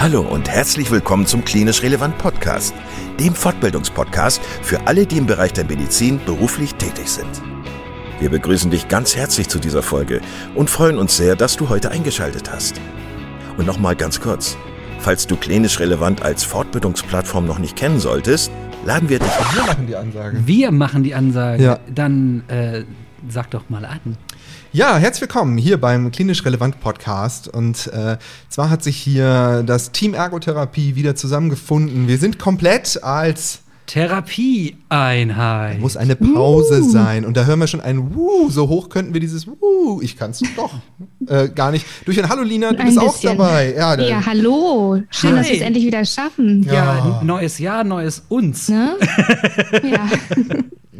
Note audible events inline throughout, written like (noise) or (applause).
Hallo und herzlich willkommen zum Klinisch Relevant Podcast, dem Fortbildungspodcast für alle, die im Bereich der Medizin beruflich tätig sind. Wir begrüßen dich ganz herzlich zu dieser Folge und freuen uns sehr, dass du heute eingeschaltet hast. Und nochmal ganz kurz, falls du Klinisch Relevant als Fortbildungsplattform noch nicht kennen solltest, laden wir dich. Wir machen die Ansage. Wir machen die Ansage. Ja. Dann äh, sag doch mal an. Ja, herzlich willkommen hier beim Klinisch Relevant Podcast. Und äh, zwar hat sich hier das Team Ergotherapie wieder zusammengefunden. Wir sind komplett als Therapieeinheit. muss eine Pause sein. Und da hören wir schon ein Wuh. So hoch könnten wir dieses Wuh. Ich kann es doch äh, gar nicht. Durch ein Hallo Lina, du Ein bist auch bisschen. dabei. Ja, da- Ja, hallo. Schön, dass Hi. wir es endlich wieder schaffen. ja, Ja. neues Jahr, neues uns. Ne? (laughs) ja.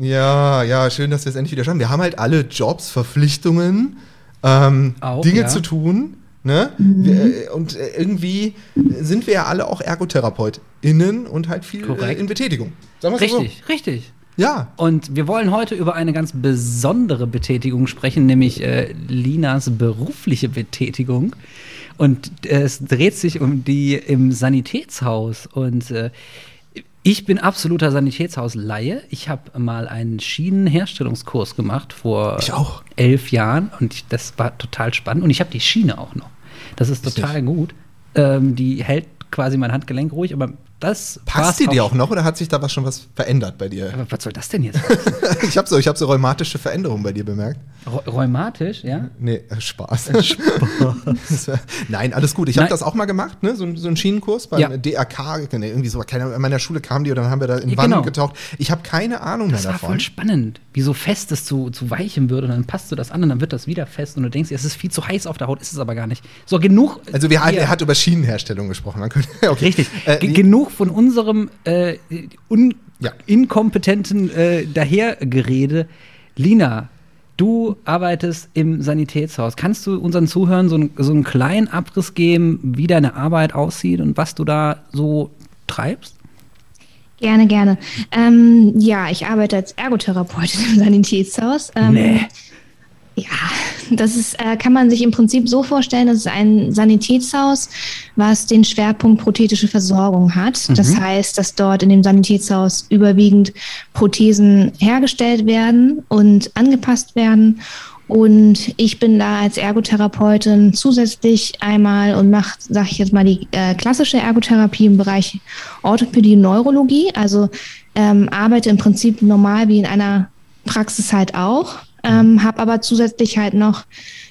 Ja, ja, schön, dass wir es endlich wieder schaffen. Wir haben halt alle Jobs, Verpflichtungen, ähm, Auch, Dinge ja. zu tun. Ne? Wir, äh, und äh, irgendwie sind wir ja alle auch ErgotherapeutInnen und halt viel äh, Korrekt. in Betätigung. Sagen Richtig, richtig. So. Ja. Und wir wollen heute über eine ganz besondere Betätigung sprechen, nämlich äh, Linas berufliche Betätigung. Und äh, es dreht sich um die im Sanitätshaus. Und äh, ich bin absoluter Sanitätshausleihe. Ich habe mal einen Schienenherstellungskurs gemacht vor Ich auch. elf Jahren und ich, das war total spannend. Und ich habe die Schiene auch noch. Das ist total gut. Ähm, die hält quasi mein Handgelenk ruhig, aber das Passt die dir auch noch oder hat sich da was schon was verändert bei dir? Aber was soll das denn jetzt? (laughs) ich habe so, ich hab so rheumatische Veränderungen bei dir bemerkt. Rheu- Rheumatisch, ja? Nee, äh, Spaß. (laughs) Das war- (laughs) Nein, alles gut. Ich habe das auch mal gemacht, ne? so, so einen Schienenkurs beim Ja. DRK. Nee, irgendwie so. Keine, in meiner Schule kamen die und dann haben wir da in Ja, Wannen genau. getaucht. Ich habe keine Ahnung mehr Das war davon. voll spannend, wie so fest es zu, zu weichem wird und dann passt du das an und dann wird das wieder fest und du denkst, es ist viel zu heiß auf der Haut, ist es aber gar nicht. So, genug. Also wir, hier- er hat über Schienenherstellung gesprochen. Okay. Richtig. Äh, Ge- nee, genug von unserem äh, un Ja. inkompetenten äh, Dahergerede. Lina, du arbeitest im Sanitätshaus. Kannst du unseren Zuhörern so, einen- so einen kleinen Abriss geben, wie deine Arbeit aussieht und was du da so treibst? Gerne, gerne. Ähm, ja, ich arbeite als Ergotherapeutin im Sanitätshaus. Ähm, Nee. Ja, das ist, äh, kann man sich im Prinzip so vorstellen, das ist ein Sanitätshaus, was den Schwerpunkt prothetische Versorgung hat. Das heißt, dass dort in dem Sanitätshaus überwiegend Prothesen hergestellt werden und angepasst werden. Und ich bin da als Ergotherapeutin zusätzlich einmal und mache, sage ich jetzt mal, die äh, klassische Ergotherapie im Bereich Orthopädie und Neurologie. Also ähm, arbeite im Prinzip normal wie in einer Praxis halt auch, ähm, habe aber zusätzlich halt noch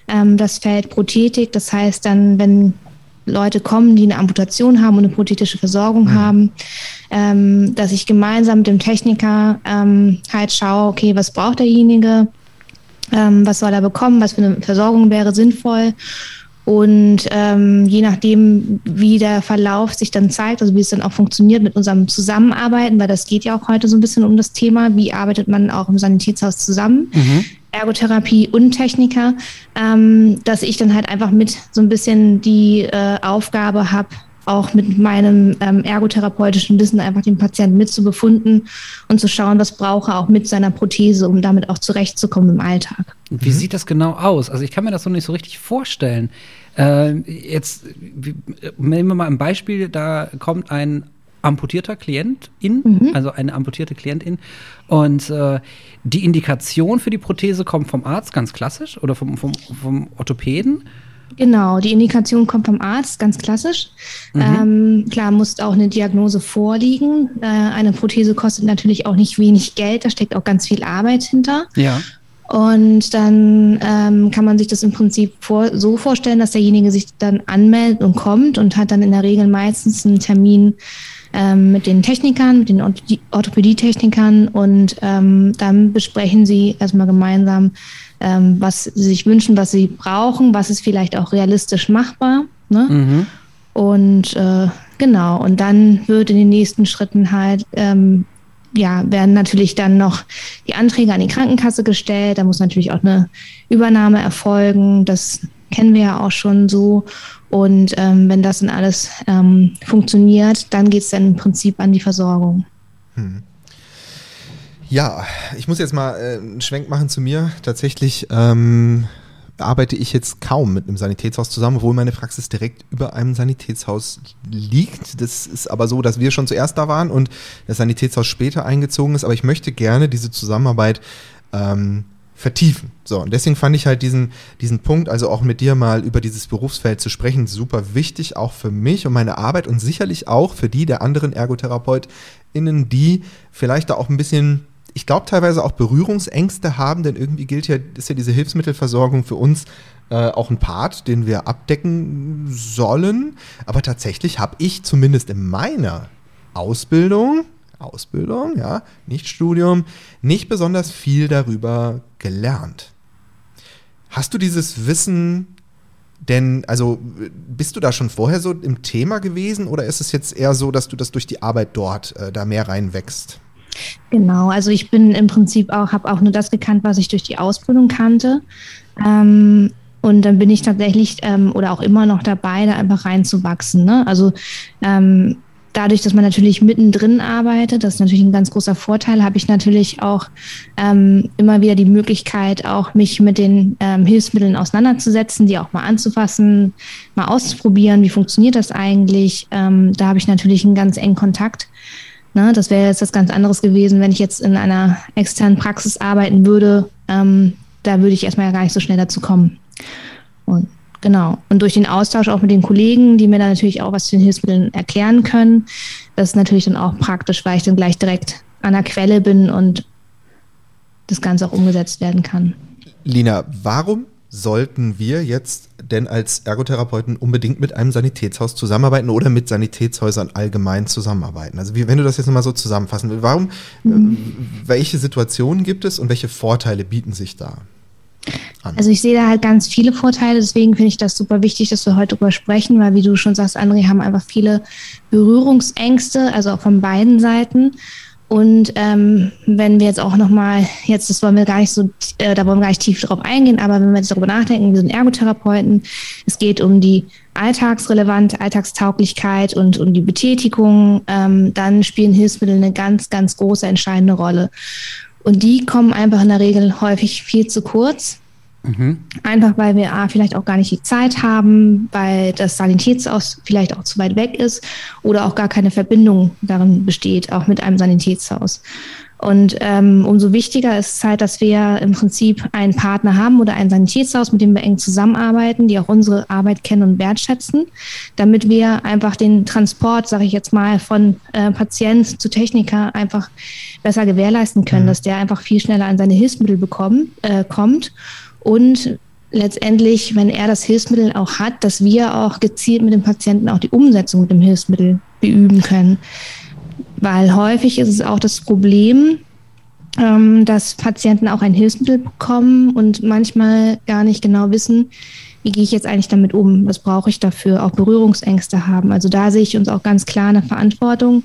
ähm, das Feld Prothetik. Das heißt dann, wenn Leute kommen, die eine Amputation haben und eine prothetische Versorgung haben, ähm, dass ich gemeinsam mit dem Techniker ähm, halt schaue, okay, was braucht derjenige, ähm, was soll er bekommen, was für eine Versorgung wäre sinnvoll. Und ähm, je nachdem, wie der Verlauf sich dann zeigt, also wie es dann auch funktioniert mit unserem Zusammenarbeiten, weil das geht ja auch heute so ein bisschen um das Thema, wie arbeitet man auch im Sanitätshaus zusammen, Ergotherapie und Techniker, ähm, dass ich dann halt einfach mit so ein bisschen die äh, Aufgabe habe, auch mit meinem ähm, ergotherapeutischen Wissen einfach den Patienten mitzubefunden und zu schauen, was braucht er auch mit seiner Prothese, um damit auch zurechtzukommen im Alltag. Wie sieht das genau aus? Also ich kann mir das so nicht so richtig vorstellen. Äh, jetzt wie- nehmen wir mal ein Beispiel, da kommt ein amputierter Klient in, also eine amputierte Klientin und äh, die Indikation für die Prothese kommt vom Arzt, ganz klassisch, oder vom, vom, vom Orthopäden. Genau, die Indikation kommt vom Arzt, ganz klassisch. Ähm, klar, muss auch eine Diagnose vorliegen. Äh, eine Prothese kostet natürlich auch nicht wenig Geld, da steckt auch ganz viel Arbeit hinter. Ja. Und dann ähm, kann man sich das im Prinzip vor, so vorstellen, dass derjenige sich dann anmeldet und kommt und hat dann in der Regel meistens einen Termin ähm, mit den Technikern, mit den Ortho- Orthopädietechnikern und ähm, dann besprechen sie erstmal gemeinsam, ähm, was sie sich wünschen, was sie brauchen, was ist vielleicht auch realistisch machbar. Ne? Mhm. Und äh, genau, und dann wird in den nächsten Schritten halt, ähm, ja, werden natürlich dann noch die Anträge an die Krankenkasse gestellt. Da muss natürlich auch eine Übernahme erfolgen. Das kennen wir ja auch schon so. Und ähm, wenn das dann alles ähm, funktioniert, dann geht es dann im Prinzip an die Versorgung. Ja, ich muss jetzt mal äh, einen Schwenk machen zu mir. Tatsächlich ähm, arbeite ich jetzt kaum mit einem Sanitätshaus zusammen, obwohl meine Praxis direkt über einem Sanitätshaus liegt. Das ist aber so, dass wir schon zuerst da waren und das Sanitätshaus später eingezogen ist. Aber ich möchte gerne diese Zusammenarbeit ähm, vertiefen. So, und deswegen fand ich halt diesen, diesen Punkt, also auch mit dir mal über dieses Berufsfeld zu sprechen, super wichtig, auch für mich und meine Arbeit und sicherlich auch für die der anderen ErgotherapeutInnen, die vielleicht da auch ein bisschen ich glaube, teilweise auch Berührungsängste haben, denn irgendwie gilt ja, ist ja diese Hilfsmittelversorgung für uns äh, auch ein Part, den wir abdecken sollen. Aber tatsächlich habe ich zumindest in meiner Ausbildung, Ausbildung, ja, nicht Studium, nicht besonders viel darüber gelernt. Hast du dieses Wissen denn, also bist du da schon vorher so im Thema gewesen oder ist es jetzt eher so, dass du das durch die Arbeit dort äh, da mehr reinwächst? Genau, also ich bin im Prinzip auch, habe auch nur das gekannt, was ich durch die Ausbildung kannte. Ähm, und dann bin ich tatsächlich ähm, oder auch immer noch dabei, da einfach reinzuwachsen. Ne? Also ähm, dadurch, dass man natürlich mittendrin arbeitet, das ist natürlich ein ganz großer Vorteil, habe ich natürlich auch ähm, immer wieder die Möglichkeit, auch mich mit den ähm, Hilfsmitteln auseinanderzusetzen, die auch mal anzufassen, mal auszuprobieren, wie funktioniert das eigentlich. Ähm, da habe ich natürlich einen ganz engen Kontakt. Ne, das wäre jetzt was ganz anderes gewesen, wenn ich jetzt in einer externen Praxis arbeiten würde. Ähm, da würde ich erstmal gar nicht so schnell dazu kommen. Und genau. Und durch den Austausch auch mit den Kollegen, die mir dann natürlich auch was zu den Hilfsmitteln erklären können, das ist natürlich dann auch praktisch, weil ich dann gleich direkt an der Quelle bin und das Ganze auch umgesetzt werden kann. Lina, warum sollten wir jetzt denn als Ergotherapeuten unbedingt mit einem Sanitätshaus zusammenarbeiten oder mit Sanitätshäusern allgemein zusammenarbeiten? Also wie, wenn du das jetzt nochmal so zusammenfassen willst, warum, mhm. welche Situationen gibt es und welche Vorteile bieten sich da? An? Also ich sehe da halt ganz viele Vorteile, deswegen finde ich das super wichtig, dass wir heute darüber sprechen, weil wie du schon sagst, André, haben einfach viele Berührungsängste, also auch von beiden Seiten. Und ähm, wenn wir jetzt auch nochmal, jetzt, das wollen wir gar nicht so, äh, da wollen wir gar nicht tief drauf eingehen, aber wenn wir jetzt darüber nachdenken, wir sind Ergotherapeuten, es geht um die Alltagsrelevante, Alltagstauglichkeit und um die Betätigung, ähm, dann spielen Hilfsmittel eine ganz, ganz große, entscheidende Rolle. Und die kommen einfach in der Regel häufig viel zu kurz. Mhm. Einfach weil wir A, vielleicht auch gar nicht die Zeit haben, weil das Sanitätshaus vielleicht auch zu weit weg ist oder auch gar keine Verbindung darin besteht, auch mit einem Sanitätshaus. Und ähm, umso wichtiger ist es halt, dass wir im Prinzip einen Partner haben oder ein Sanitätshaus, mit dem wir eng zusammenarbeiten, die auch unsere Arbeit kennen und wertschätzen, damit wir einfach den Transport, sage ich jetzt mal, von äh, Patient zu Techniker einfach besser gewährleisten können, mhm. dass der einfach viel schneller an seine Hilfsmittel bekommen, äh, kommt und letztendlich, wenn er das Hilfsmittel auch hat, dass wir auch gezielt mit dem Patienten auch die Umsetzung mit dem Hilfsmittel beüben können. Weil häufig ist es auch das Problem, ähm, dass Patienten auch ein Hilfsmittel bekommen und manchmal gar nicht genau wissen, wie gehe ich jetzt eigentlich damit um, was brauche ich dafür, auch Berührungsängste haben. Also da sehe ich uns auch ganz klar eine Verantwortung,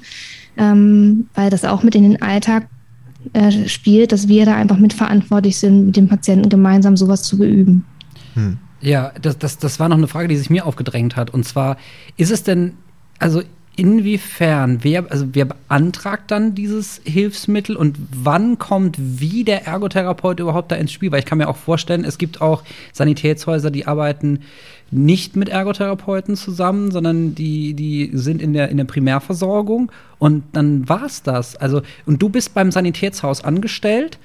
ähm, weil das auch mit in den Alltag äh, spielt, dass wir da einfach mitverantwortlich sind, mit dem Patienten gemeinsam sowas zu beüben. Hm. Ja, das, das, das war noch eine Frage, die sich mir aufgedrängt hat. Und zwar, ist es denn, also inwiefern, wer, also wer beantragt dann dieses Hilfsmittel und wann kommt wie der Ergotherapeut überhaupt da ins Spiel? Weil ich kann mir auch vorstellen, es gibt auch Sanitätshäuser, die arbeiten nicht mit Ergotherapeuten zusammen, sondern die, die sind in der, in der Primärversorgung und dann war's das. Also, und du bist beim Sanitätshaus angestellt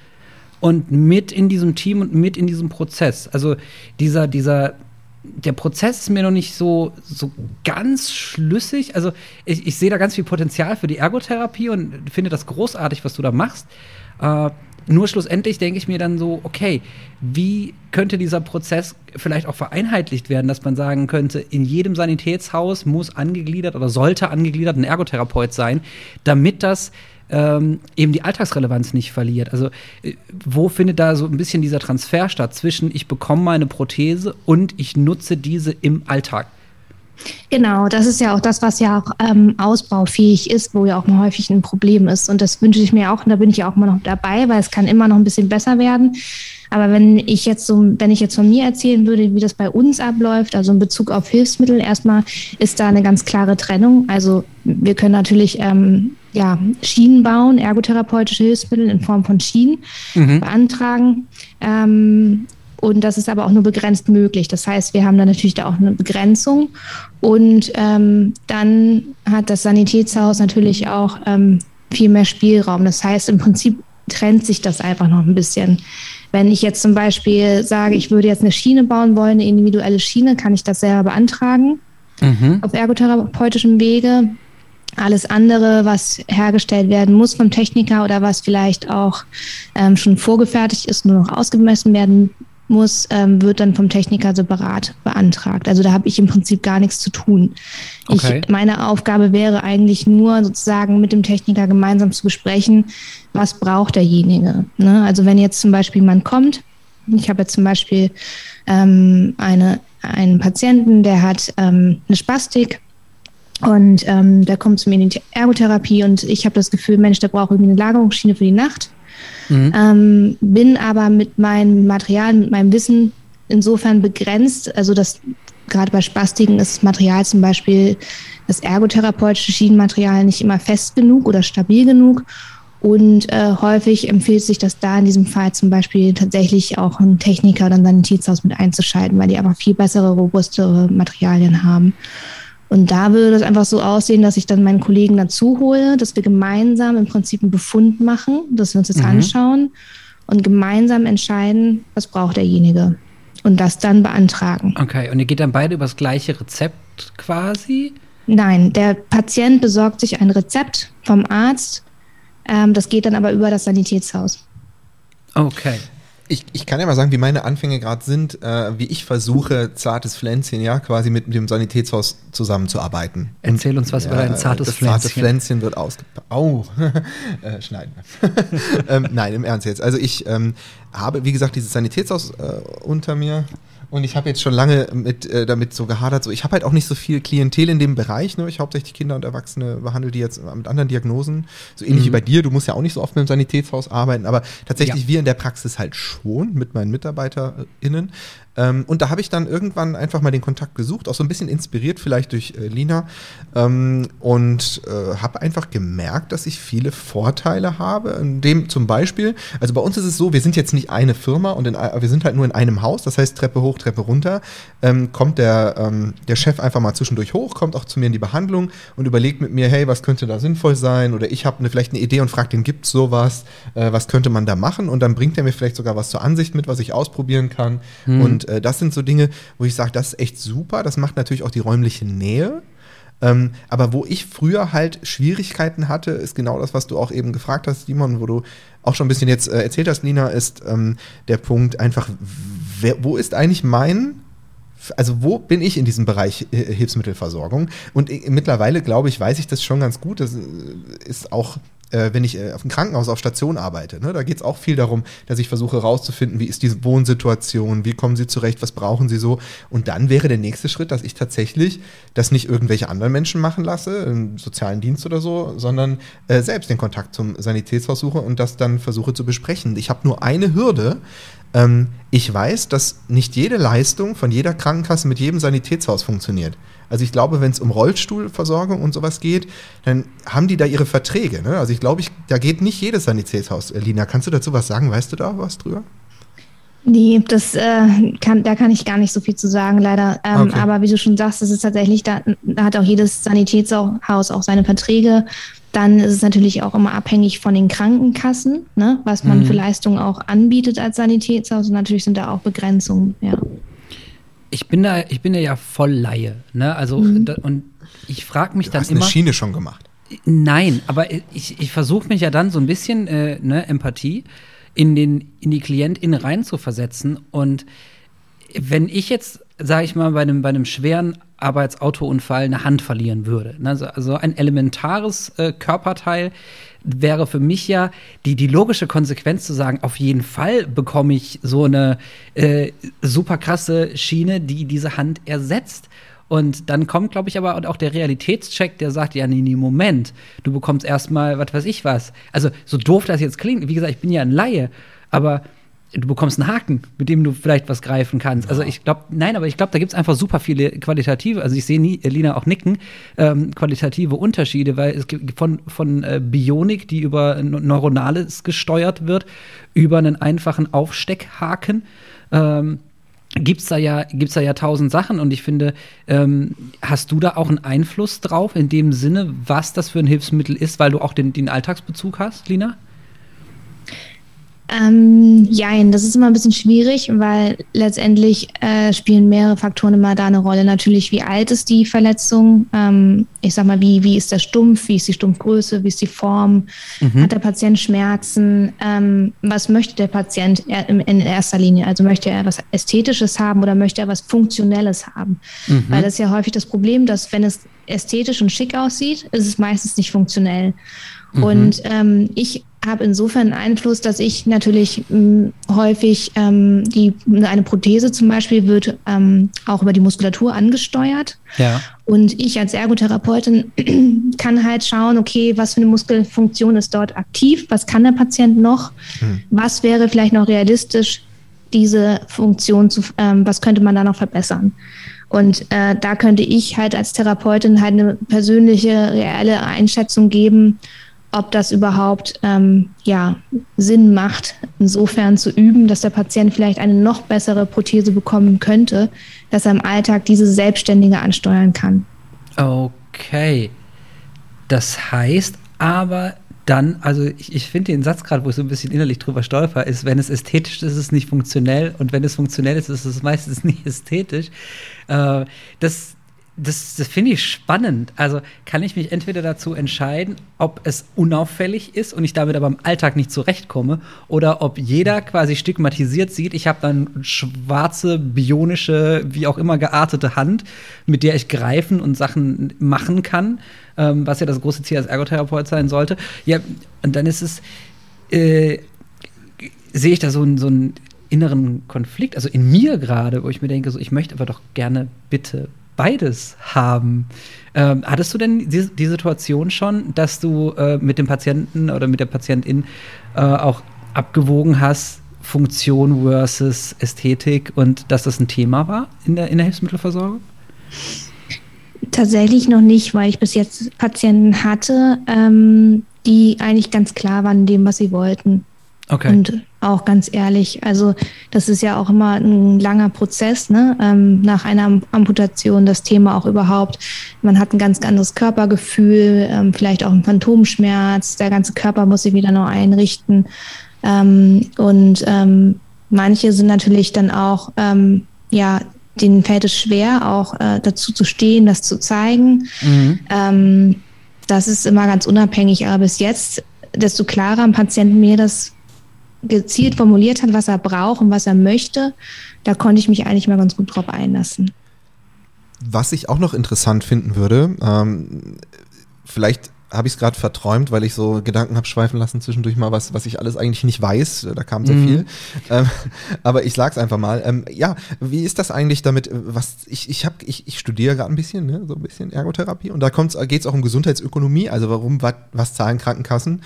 und mit in diesem Team und mit in diesem Prozess. Also dieser, dieser, der Prozess ist mir noch nicht so, so ganz schlüssig. Also ich, ich sehe da ganz viel Potenzial für die Ergotherapie und finde das großartig, was du da machst. Äh, nur schlussendlich denke ich mir dann so, okay, wie könnte dieser Prozess vielleicht auch vereinheitlicht werden, dass man sagen könnte, in jedem Sanitätshaus muss angegliedert oder sollte angegliedert ein Ergotherapeut sein, damit das ähm, eben die Alltagsrelevanz nicht verliert. Also äh, wo findet da so ein bisschen dieser Transfer statt zwischen ich bekomme meine Prothese und ich nutze diese im Alltag? Genau, das ist ja auch das, was ja auch ähm, ausbaufähig ist, wo ja auch mal häufig ein Problem ist. Und das wünsche ich mir auch, und da bin ich ja auch immer noch dabei, weil es kann immer noch ein bisschen besser werden. Aber wenn ich jetzt so, wenn ich jetzt von mir erzählen würde, wie das bei uns abläuft, also in Bezug auf Hilfsmittel, erstmal ist da eine ganz klare Trennung. Also wir können natürlich ähm, ja, Schienen bauen, ergotherapeutische Hilfsmittel in Form von Schienen mhm. beantragen. Ähm, Und das ist aber auch nur begrenzt möglich. Das heißt, wir haben dann natürlich da auch eine Begrenzung. Und ähm, dann hat das Sanitätshaus natürlich auch ähm, viel mehr Spielraum. Das heißt, im Prinzip trennt sich das einfach noch ein bisschen. Wenn ich jetzt zum Beispiel sage, ich würde jetzt eine Schiene bauen wollen, eine individuelle Schiene, kann ich das selber beantragen mhm. auf ergotherapeutischem Wege. Alles andere, was hergestellt werden muss vom Techniker oder was vielleicht auch ähm, schon vorgefertigt ist, nur noch ausgemessen werden muss, ähm, wird dann vom Techniker separat beantragt. Also da habe ich im Prinzip gar nichts zu tun. Okay. Ich, meine Aufgabe wäre eigentlich nur sozusagen mit dem Techniker gemeinsam zu besprechen, was braucht derjenige. Ne? Also wenn jetzt zum Beispiel man kommt, ich habe jetzt zum Beispiel ähm, eine, einen Patienten, der hat ähm, eine Spastik und ähm, der kommt zu mir in die Ergotherapie und ich habe das Gefühl, Mensch, der braucht irgendwie eine Lagerungsschiene für die Nacht. Mhm. Ähm, bin aber mit meinem Material, mit meinem Wissen insofern begrenzt, also das gerade bei Spastiken ist das Material zum Beispiel das ergotherapeutische Schienenmaterial nicht immer fest genug oder stabil genug. Und äh, häufig empfiehlt sich das da in diesem Fall zum Beispiel tatsächlich auch einen Techniker oder ein Tietzhaus mit einzuschalten, weil die einfach viel bessere, robustere Materialien haben. Und da würde es einfach so aussehen, dass ich dann meinen Kollegen dazu hole, dass wir gemeinsam im Prinzip einen Befund machen, dass wir uns das mhm. anschauen und gemeinsam entscheiden, was braucht derjenige. Und das dann beantragen. Okay, und ihr geht dann beide über das gleiche Rezept quasi? Nein, der Patient besorgt sich ein Rezept vom Arzt. Ähm, das geht dann aber über das Sanitätshaus. Okay. Ich, ich kann ja mal sagen, wie meine Anfänge gerade sind, äh, wie ich versuche, zartes Pflänzchen, ja, quasi mit dem Sanitätshaus zusammenzuarbeiten. Erzähl uns was ja, über dein zartes das Pflänzchen. Das zarte Pflänzchen wird ausgepackt. Au, (laughs) äh, schneiden (laughs) ähm, nein, im Ernst jetzt. Also ich ähm, habe, wie gesagt, dieses Sanitätshaus äh, unter mir. Und ich habe jetzt schon lange mit, äh, damit so gehadert. So, ich habe halt auch nicht so viel Klientel in dem Bereich. Ne? Ich hauptsächlich Kinder und Erwachsene behandle die jetzt mit anderen Diagnosen. So ähnlich mhm. wie bei dir. Du musst ja auch nicht so oft mit dem Sanitätshaus arbeiten, aber tatsächlich ja. wir in der Praxis halt schon mit meinen MitarbeiterInnen. Ähm, und da habe ich dann irgendwann einfach mal den Kontakt gesucht, auch so ein bisschen inspiriert vielleicht durch äh, Lina ähm, und äh, habe einfach gemerkt, dass ich viele Vorteile habe. In dem zum Beispiel, also bei uns ist es so, wir sind jetzt nicht eine Firma und in, wir sind halt nur in einem Haus, das heißt Treppe hoch, Treppe runter, ähm, kommt der, ähm, der Chef einfach mal zwischendurch hoch, kommt auch zu mir in die Behandlung und überlegt mit mir, hey, was könnte da sinnvoll sein oder ich habe eine, vielleicht eine Idee und frage den, gibt es sowas, äh, was könnte man da machen und dann bringt er mir vielleicht sogar was zur Ansicht mit, was ich ausprobieren kann hm. und und äh, das sind so Dinge, wo ich sage, das ist echt super. Das macht natürlich auch die räumliche Nähe. Ähm, aber wo ich früher halt Schwierigkeiten hatte, ist genau das, was du auch eben gefragt hast, Simon, wo du auch schon ein bisschen jetzt äh, erzählt hast, Lina, ist ähm, der Punkt einfach, wer, wo ist eigentlich mein also wo bin ich in diesem Bereich Hilfsmittelversorgung? Und äh, mittlerweile, glaube ich, weiß ich das schon ganz gut. Das äh, ist auch äh, wenn ich äh, auf dem Krankenhaus auf Station arbeite. Ne? Da geht es auch viel darum, dass ich versuche herauszufinden, wie ist diese Wohnsituation, wie kommen sie zurecht, was brauchen sie so. Und dann wäre der nächste Schritt, dass ich tatsächlich das nicht irgendwelche anderen Menschen machen lasse, im sozialen Dienst oder so, sondern äh, selbst den Kontakt zum Sanitätshaus suche und das dann versuche zu besprechen. Ich habe nur eine Hürde, ähm, ich weiß, dass nicht jede Leistung von jeder Krankenkasse mit jedem Sanitätshaus funktioniert. Also ich glaube, wenn es um Rollstuhlversorgung und sowas geht, dann haben die da ihre Verträge. Ne? Also ich glaube, ich, da geht nicht jedes Sanitätshaus. Lina, kannst du dazu was sagen? Weißt du da was drüber? Nee, das äh, kann, da kann ich gar nicht so viel zu sagen, leider. Ähm, okay. Aber wie du schon sagst, das ist tatsächlich, da, da hat auch jedes Sanitätshaus auch seine Verträge. Dann ist es natürlich auch immer abhängig von den Krankenkassen, ne, was man mhm. für Leistungen auch anbietet als Sanitätshaus. Und natürlich sind da auch Begrenzungen, ja. Ich bin da, ich bin da ja voll Laie, ne? Also mhm. da, und ich frage mich du dann hast immer. eine Schiene schon gemacht. Nein, aber ich, ich versuche mich ja dann so ein bisschen äh, ne, Empathie in den in die Klientin rein zu versetzen und wenn ich jetzt, sage ich mal, bei einem, bei einem schweren Arbeitsautounfall eine Hand verlieren würde. Also, also ein elementares äh, Körperteil wäre für mich ja die, die logische Konsequenz zu sagen, auf jeden Fall bekomme ich so eine äh, super krasse Schiene, die diese Hand ersetzt. Und dann kommt, glaube ich, aber auch der Realitätscheck, der sagt, ja, nee, nee, Moment, du bekommst erstmal, was weiß ich was. Also, so doof das jetzt klingt, wie gesagt, ich bin ja ein Laie, aber du bekommst einen Haken, mit dem du vielleicht was greifen kannst. Also ich glaube, nein, aber ich glaube, da gibt es einfach super viele qualitative, also ich sehe nie, Lina auch nicken, ähm, qualitative Unterschiede, weil es gibt von, von äh, Bionik, die über Neuronales gesteuert wird, über einen einfachen Aufsteckhaken. Ähm, gibt's da ja gibt's da ja tausend Sachen und ich finde ähm, hast du da auch einen Einfluss drauf in dem Sinne was das für ein Hilfsmittel ist weil du auch den, den Alltagsbezug hast Lina ähm, jein, das ist immer ein bisschen schwierig, weil letztendlich äh, spielen mehrere Faktoren immer da eine Rolle. Natürlich, wie alt ist die Verletzung? Ähm, ich sag mal, wie, wie ist der Stumpf? Wie ist die Stumpfgröße? Wie ist die Form? Mhm. Hat der Patient Schmerzen? Ähm, was möchte der Patient in, in, erster Linie? Also möchte er was Ästhetisches haben oder möchte er was Funktionelles haben? Mhm. Weil das ist ja häufig das Problem, dass wenn es ästhetisch und schick aussieht, ist es meistens nicht funktionell. Mhm. Und ähm, ich habe insofern Einfluss, dass ich natürlich mh, hm, häufig ähm, die eine Prothese zum Beispiel wird ähm, auch über die Muskulatur angesteuert. Ja. Und ich als Ergotherapeutin (clears throat) kann halt schauen, okay, was für eine Muskelfunktion ist dort aktiv, was kann der Patient noch, hm. was wäre vielleicht noch realistisch, diese Funktion zu, ähm, was könnte man da noch verbessern. Und äh, da könnte ich halt als Therapeutin halt eine persönliche, reelle Einschätzung geben ob das überhaupt ähm, ja, Sinn macht, insofern zu üben, dass der Patient vielleicht eine noch bessere Prothese bekommen könnte, dass er im Alltag diese Selbstständige ansteuern kann. Okay. Das heißt aber dann, also ich, ich finde den Satz gerade, wo ich so ein bisschen innerlich drüber stolper, ist, wenn es ästhetisch ist, ist es nicht funktionell und wenn es funktionell ist, ist es meistens (laughs) nicht ästhetisch. Äh, das, das, das finde ich spannend. Also kann ich mich entweder dazu entscheiden, ob es unauffällig ist und ich damit aber im Alltag nicht zurechtkomme, oder ob jeder quasi stigmatisiert sieht, ich habe dann schwarze, bionische, wie auch immer geartete Hand, mit der ich greifen und Sachen machen kann, ähm, was ja das große Ziel als Ergotherapeut sein sollte. Ja, und dann ist es, äh, sehe ich da so, so einen inneren Konflikt, also in mir gerade, wo ich mir denke, so, ich möchte aber doch gerne bitte beides haben. Ähm, hattest du denn die, die, Situation schon, dass du äh, mit dem Patienten oder mit der Patientin äh, auch abgewogen hast, Funktion versus Ästhetik und dass das ein Thema war in der, in der Hilfsmittelversorgung? Tatsächlich noch nicht, weil ich bis jetzt Patienten hatte, ähm, die eigentlich ganz klar waren in dem, was sie wollten. Okay. Und auch ganz ehrlich, also das ist ja auch immer ein langer Prozess, ne? Ähm, nach einer Amputation das Thema auch überhaupt. Man hat ein ganz anderes Körpergefühl, ähm, vielleicht auch ein Phantomschmerz, der ganze Körper muss sich wieder neu einrichten. Ähm, und ähm, manche sind natürlich dann auch, ähm, ja, denen fällt es schwer, auch äh, dazu zu stehen, das zu zeigen. Mhm. Ähm, das ist immer ganz unabhängig, aber bis jetzt, desto klarer am Patienten mir das gezielt formuliert hat, was er braucht und was er möchte, da konnte ich mich eigentlich mal ganz gut drauf einlassen. Was ich auch noch interessant finden würde, ähm, vielleicht habe ich es gerade verträumt, weil ich so Gedanken habe schweifen lassen zwischendurch mal, was, was ich alles eigentlich nicht weiß. Da kam sehr mhm. viel. Ähm, (laughs) aber ich sag's einfach mal. Ähm, ja, wie ist das eigentlich damit? Was ich ich habe ich, ich studiere gerade ein bisschen, ne, so ein bisschen Ergotherapie und da geht es auch um Gesundheitsökonomie. Also warum was, was zahlen Krankenkassen?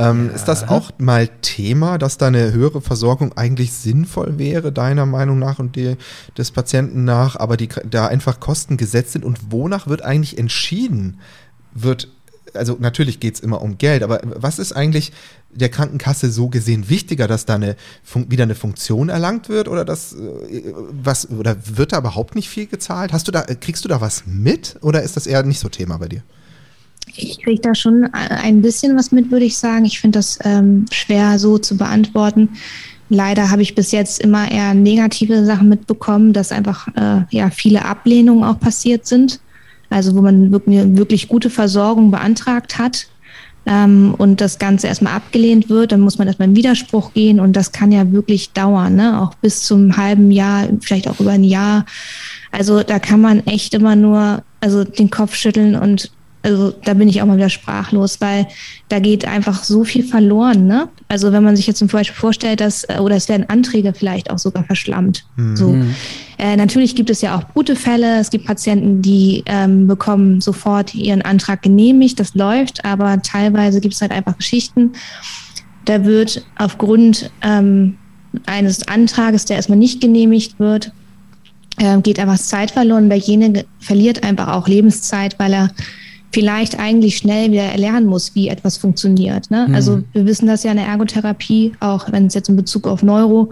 Ähm, ja. Ist das auch mal Thema, dass da eine höhere Versorgung eigentlich sinnvoll wäre, deiner Meinung nach und die, des Patienten nach, aber die da einfach Kosten gesetzt sind? Und wonach wird eigentlich entschieden? Wird, also natürlich geht es immer um Geld, aber was ist eigentlich der Krankenkasse so gesehen wichtiger, dass da eine wieder eine Funktion erlangt wird oder das äh, was oder wird da überhaupt nicht viel gezahlt? Hast du da kriegst du da was mit oder ist das eher nicht so Thema bei dir? Ich kriege da schon ein bisschen was mit, würde ich sagen. Ich finde das ähm, schwer so zu beantworten. Leider habe ich bis jetzt immer eher negative Sachen mitbekommen, dass einfach äh, ja viele Ablehnungen auch passiert sind. Also wo man wirklich, wirklich gute Versorgung beantragt hat ähm, und das Ganze erstmal abgelehnt wird, dann muss man erstmal in Widerspruch gehen und das kann ja wirklich dauern, ne? auch bis zum halben Jahr, vielleicht auch über ein Jahr. Also da kann man echt immer nur also den Kopf schütteln und also da bin ich auch mal wieder sprachlos, weil da geht einfach so viel verloren. Ne? Also wenn man sich jetzt zum Beispiel vorstellt, dass, äh, oder es werden Anträge vielleicht auch sogar verschlammt. Mhm. So. Äh, natürlich gibt es ja auch gute Fälle. Es gibt Patienten, die ähm, bekommen sofort ihren Antrag genehmigt. Das läuft, aber teilweise gibt es halt einfach Geschichten. Da wird aufgrund ähm, eines Antrages, der erstmal nicht genehmigt wird, äh, geht einfach Zeit verloren. Derjenige verliert einfach auch Lebenszeit, weil er vielleicht eigentlich schnell wieder erlernen muss, wie etwas funktioniert. Ne? Mhm. Also wir wissen das ja in der Ergotherapie, auch wenn es jetzt in Bezug auf Neuro,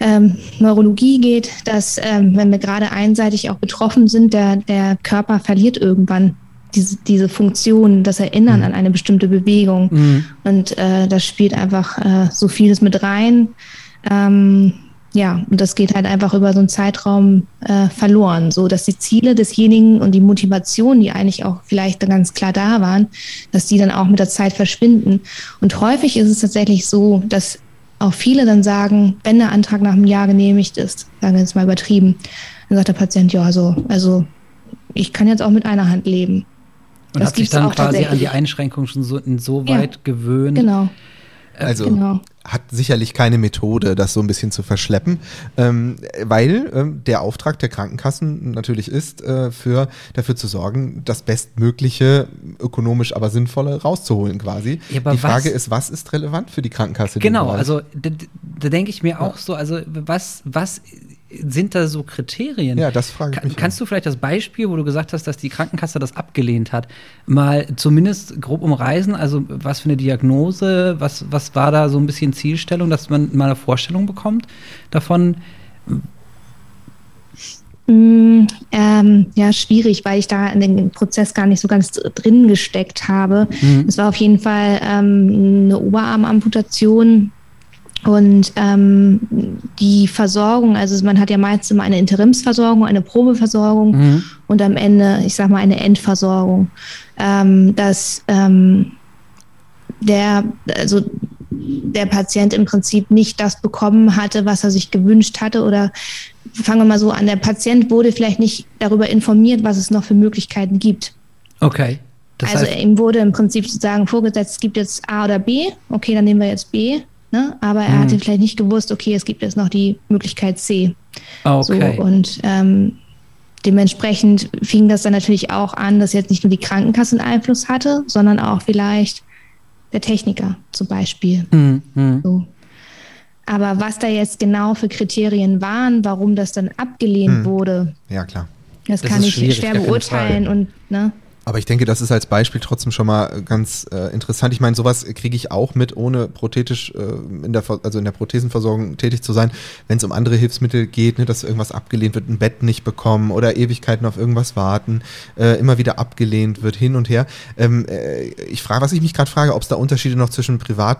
ähm, Neurologie geht, dass ähm, wenn wir gerade einseitig auch betroffen sind, der, der Körper verliert irgendwann diese, diese Funktion, das Erinnern mhm. an eine bestimmte Bewegung. Mhm. Und äh, das spielt einfach äh, so vieles mit rein. Ähm, ja, und das geht halt einfach über so einen Zeitraum äh, verloren, so dass die Ziele desjenigen und die Motivation, die eigentlich auch vielleicht ganz klar da waren, dass die dann auch mit der Zeit verschwinden. Und häufig ist es tatsächlich so, dass auch viele dann sagen, wenn der Antrag nach einem Jahr genehmigt ist, sagen wir jetzt mal übertrieben, dann sagt der Patient, ja, also, also ich kann jetzt auch mit einer Hand leben. Und das hat sich dann quasi an die Einschränkung schon so insoweit ja, gewöhnt. Genau. Also genau. hat sicherlich keine Methode, das so ein bisschen zu verschleppen, ähm, weil ähm, der Auftrag der Krankenkassen natürlich ist, äh, für, dafür zu sorgen, das Bestmögliche, ökonomisch aber sinnvolle rauszuholen quasi. Ja, die Frage was, ist, was ist relevant für die Krankenkasse? Genau, also da, da denke ich mir auch so, also was, was sind da so Kriterien? Ja, das frage ich mich. Kannst auch. du vielleicht das Beispiel, wo du gesagt hast, dass die Krankenkasse das abgelehnt hat, mal zumindest grob umreißen? Also, was für eine Diagnose, was, was war da so ein bisschen Zielstellung, dass man mal eine Vorstellung bekommt davon? Mm, ähm, ja, schwierig, weil ich da in den Prozess gar nicht so ganz drin gesteckt habe. Mhm. Es war auf jeden Fall ähm, eine Oberarmamputation und ähm, die Versorgung, also man hat ja meist immer eine Interimsversorgung, eine Probeversorgung mhm. und am Ende, ich sag mal, eine Endversorgung. Ähm, dass ähm, der, also der Patient im Prinzip nicht das bekommen hatte, was er sich gewünscht hatte. Oder fangen wir mal so an, der Patient wurde vielleicht nicht darüber informiert, was es noch für Möglichkeiten gibt. Okay. Das also ihm wurde im Prinzip sozusagen vorgesetzt, es gibt jetzt A oder B, okay, dann nehmen wir jetzt B. Ne? Aber er mhm. hatte vielleicht nicht gewusst, okay, es gibt jetzt noch die Möglichkeit C. Okay. So, und ähm, dementsprechend fing das dann natürlich auch an, dass jetzt nicht nur die Krankenkasse einen Einfluss hatte, sondern auch vielleicht der Techniker zum Beispiel. Mhm. mhm. So. Aber was da jetzt genau für Kriterien waren, warum das dann abgelehnt mhm. wurde, ja klar, das, das kann ich schwer beurteilen und ne. Aber ich denke, das ist als Beispiel trotzdem schon mal ganz äh, interessant. Ich meine, sowas kriege ich auch mit, ohne prothetisch äh, in der also in der Prothesenversorgung tätig zu sein, wenn es um andere Hilfsmittel geht, ne, dass irgendwas abgelehnt wird, ein Bett nicht bekommen oder Ewigkeiten auf irgendwas warten, äh, immer wieder abgelehnt wird, hin und her. Ähm, äh, ich frage, was ich mich gerade frage, ob es da Unterschiede noch zwischen Privat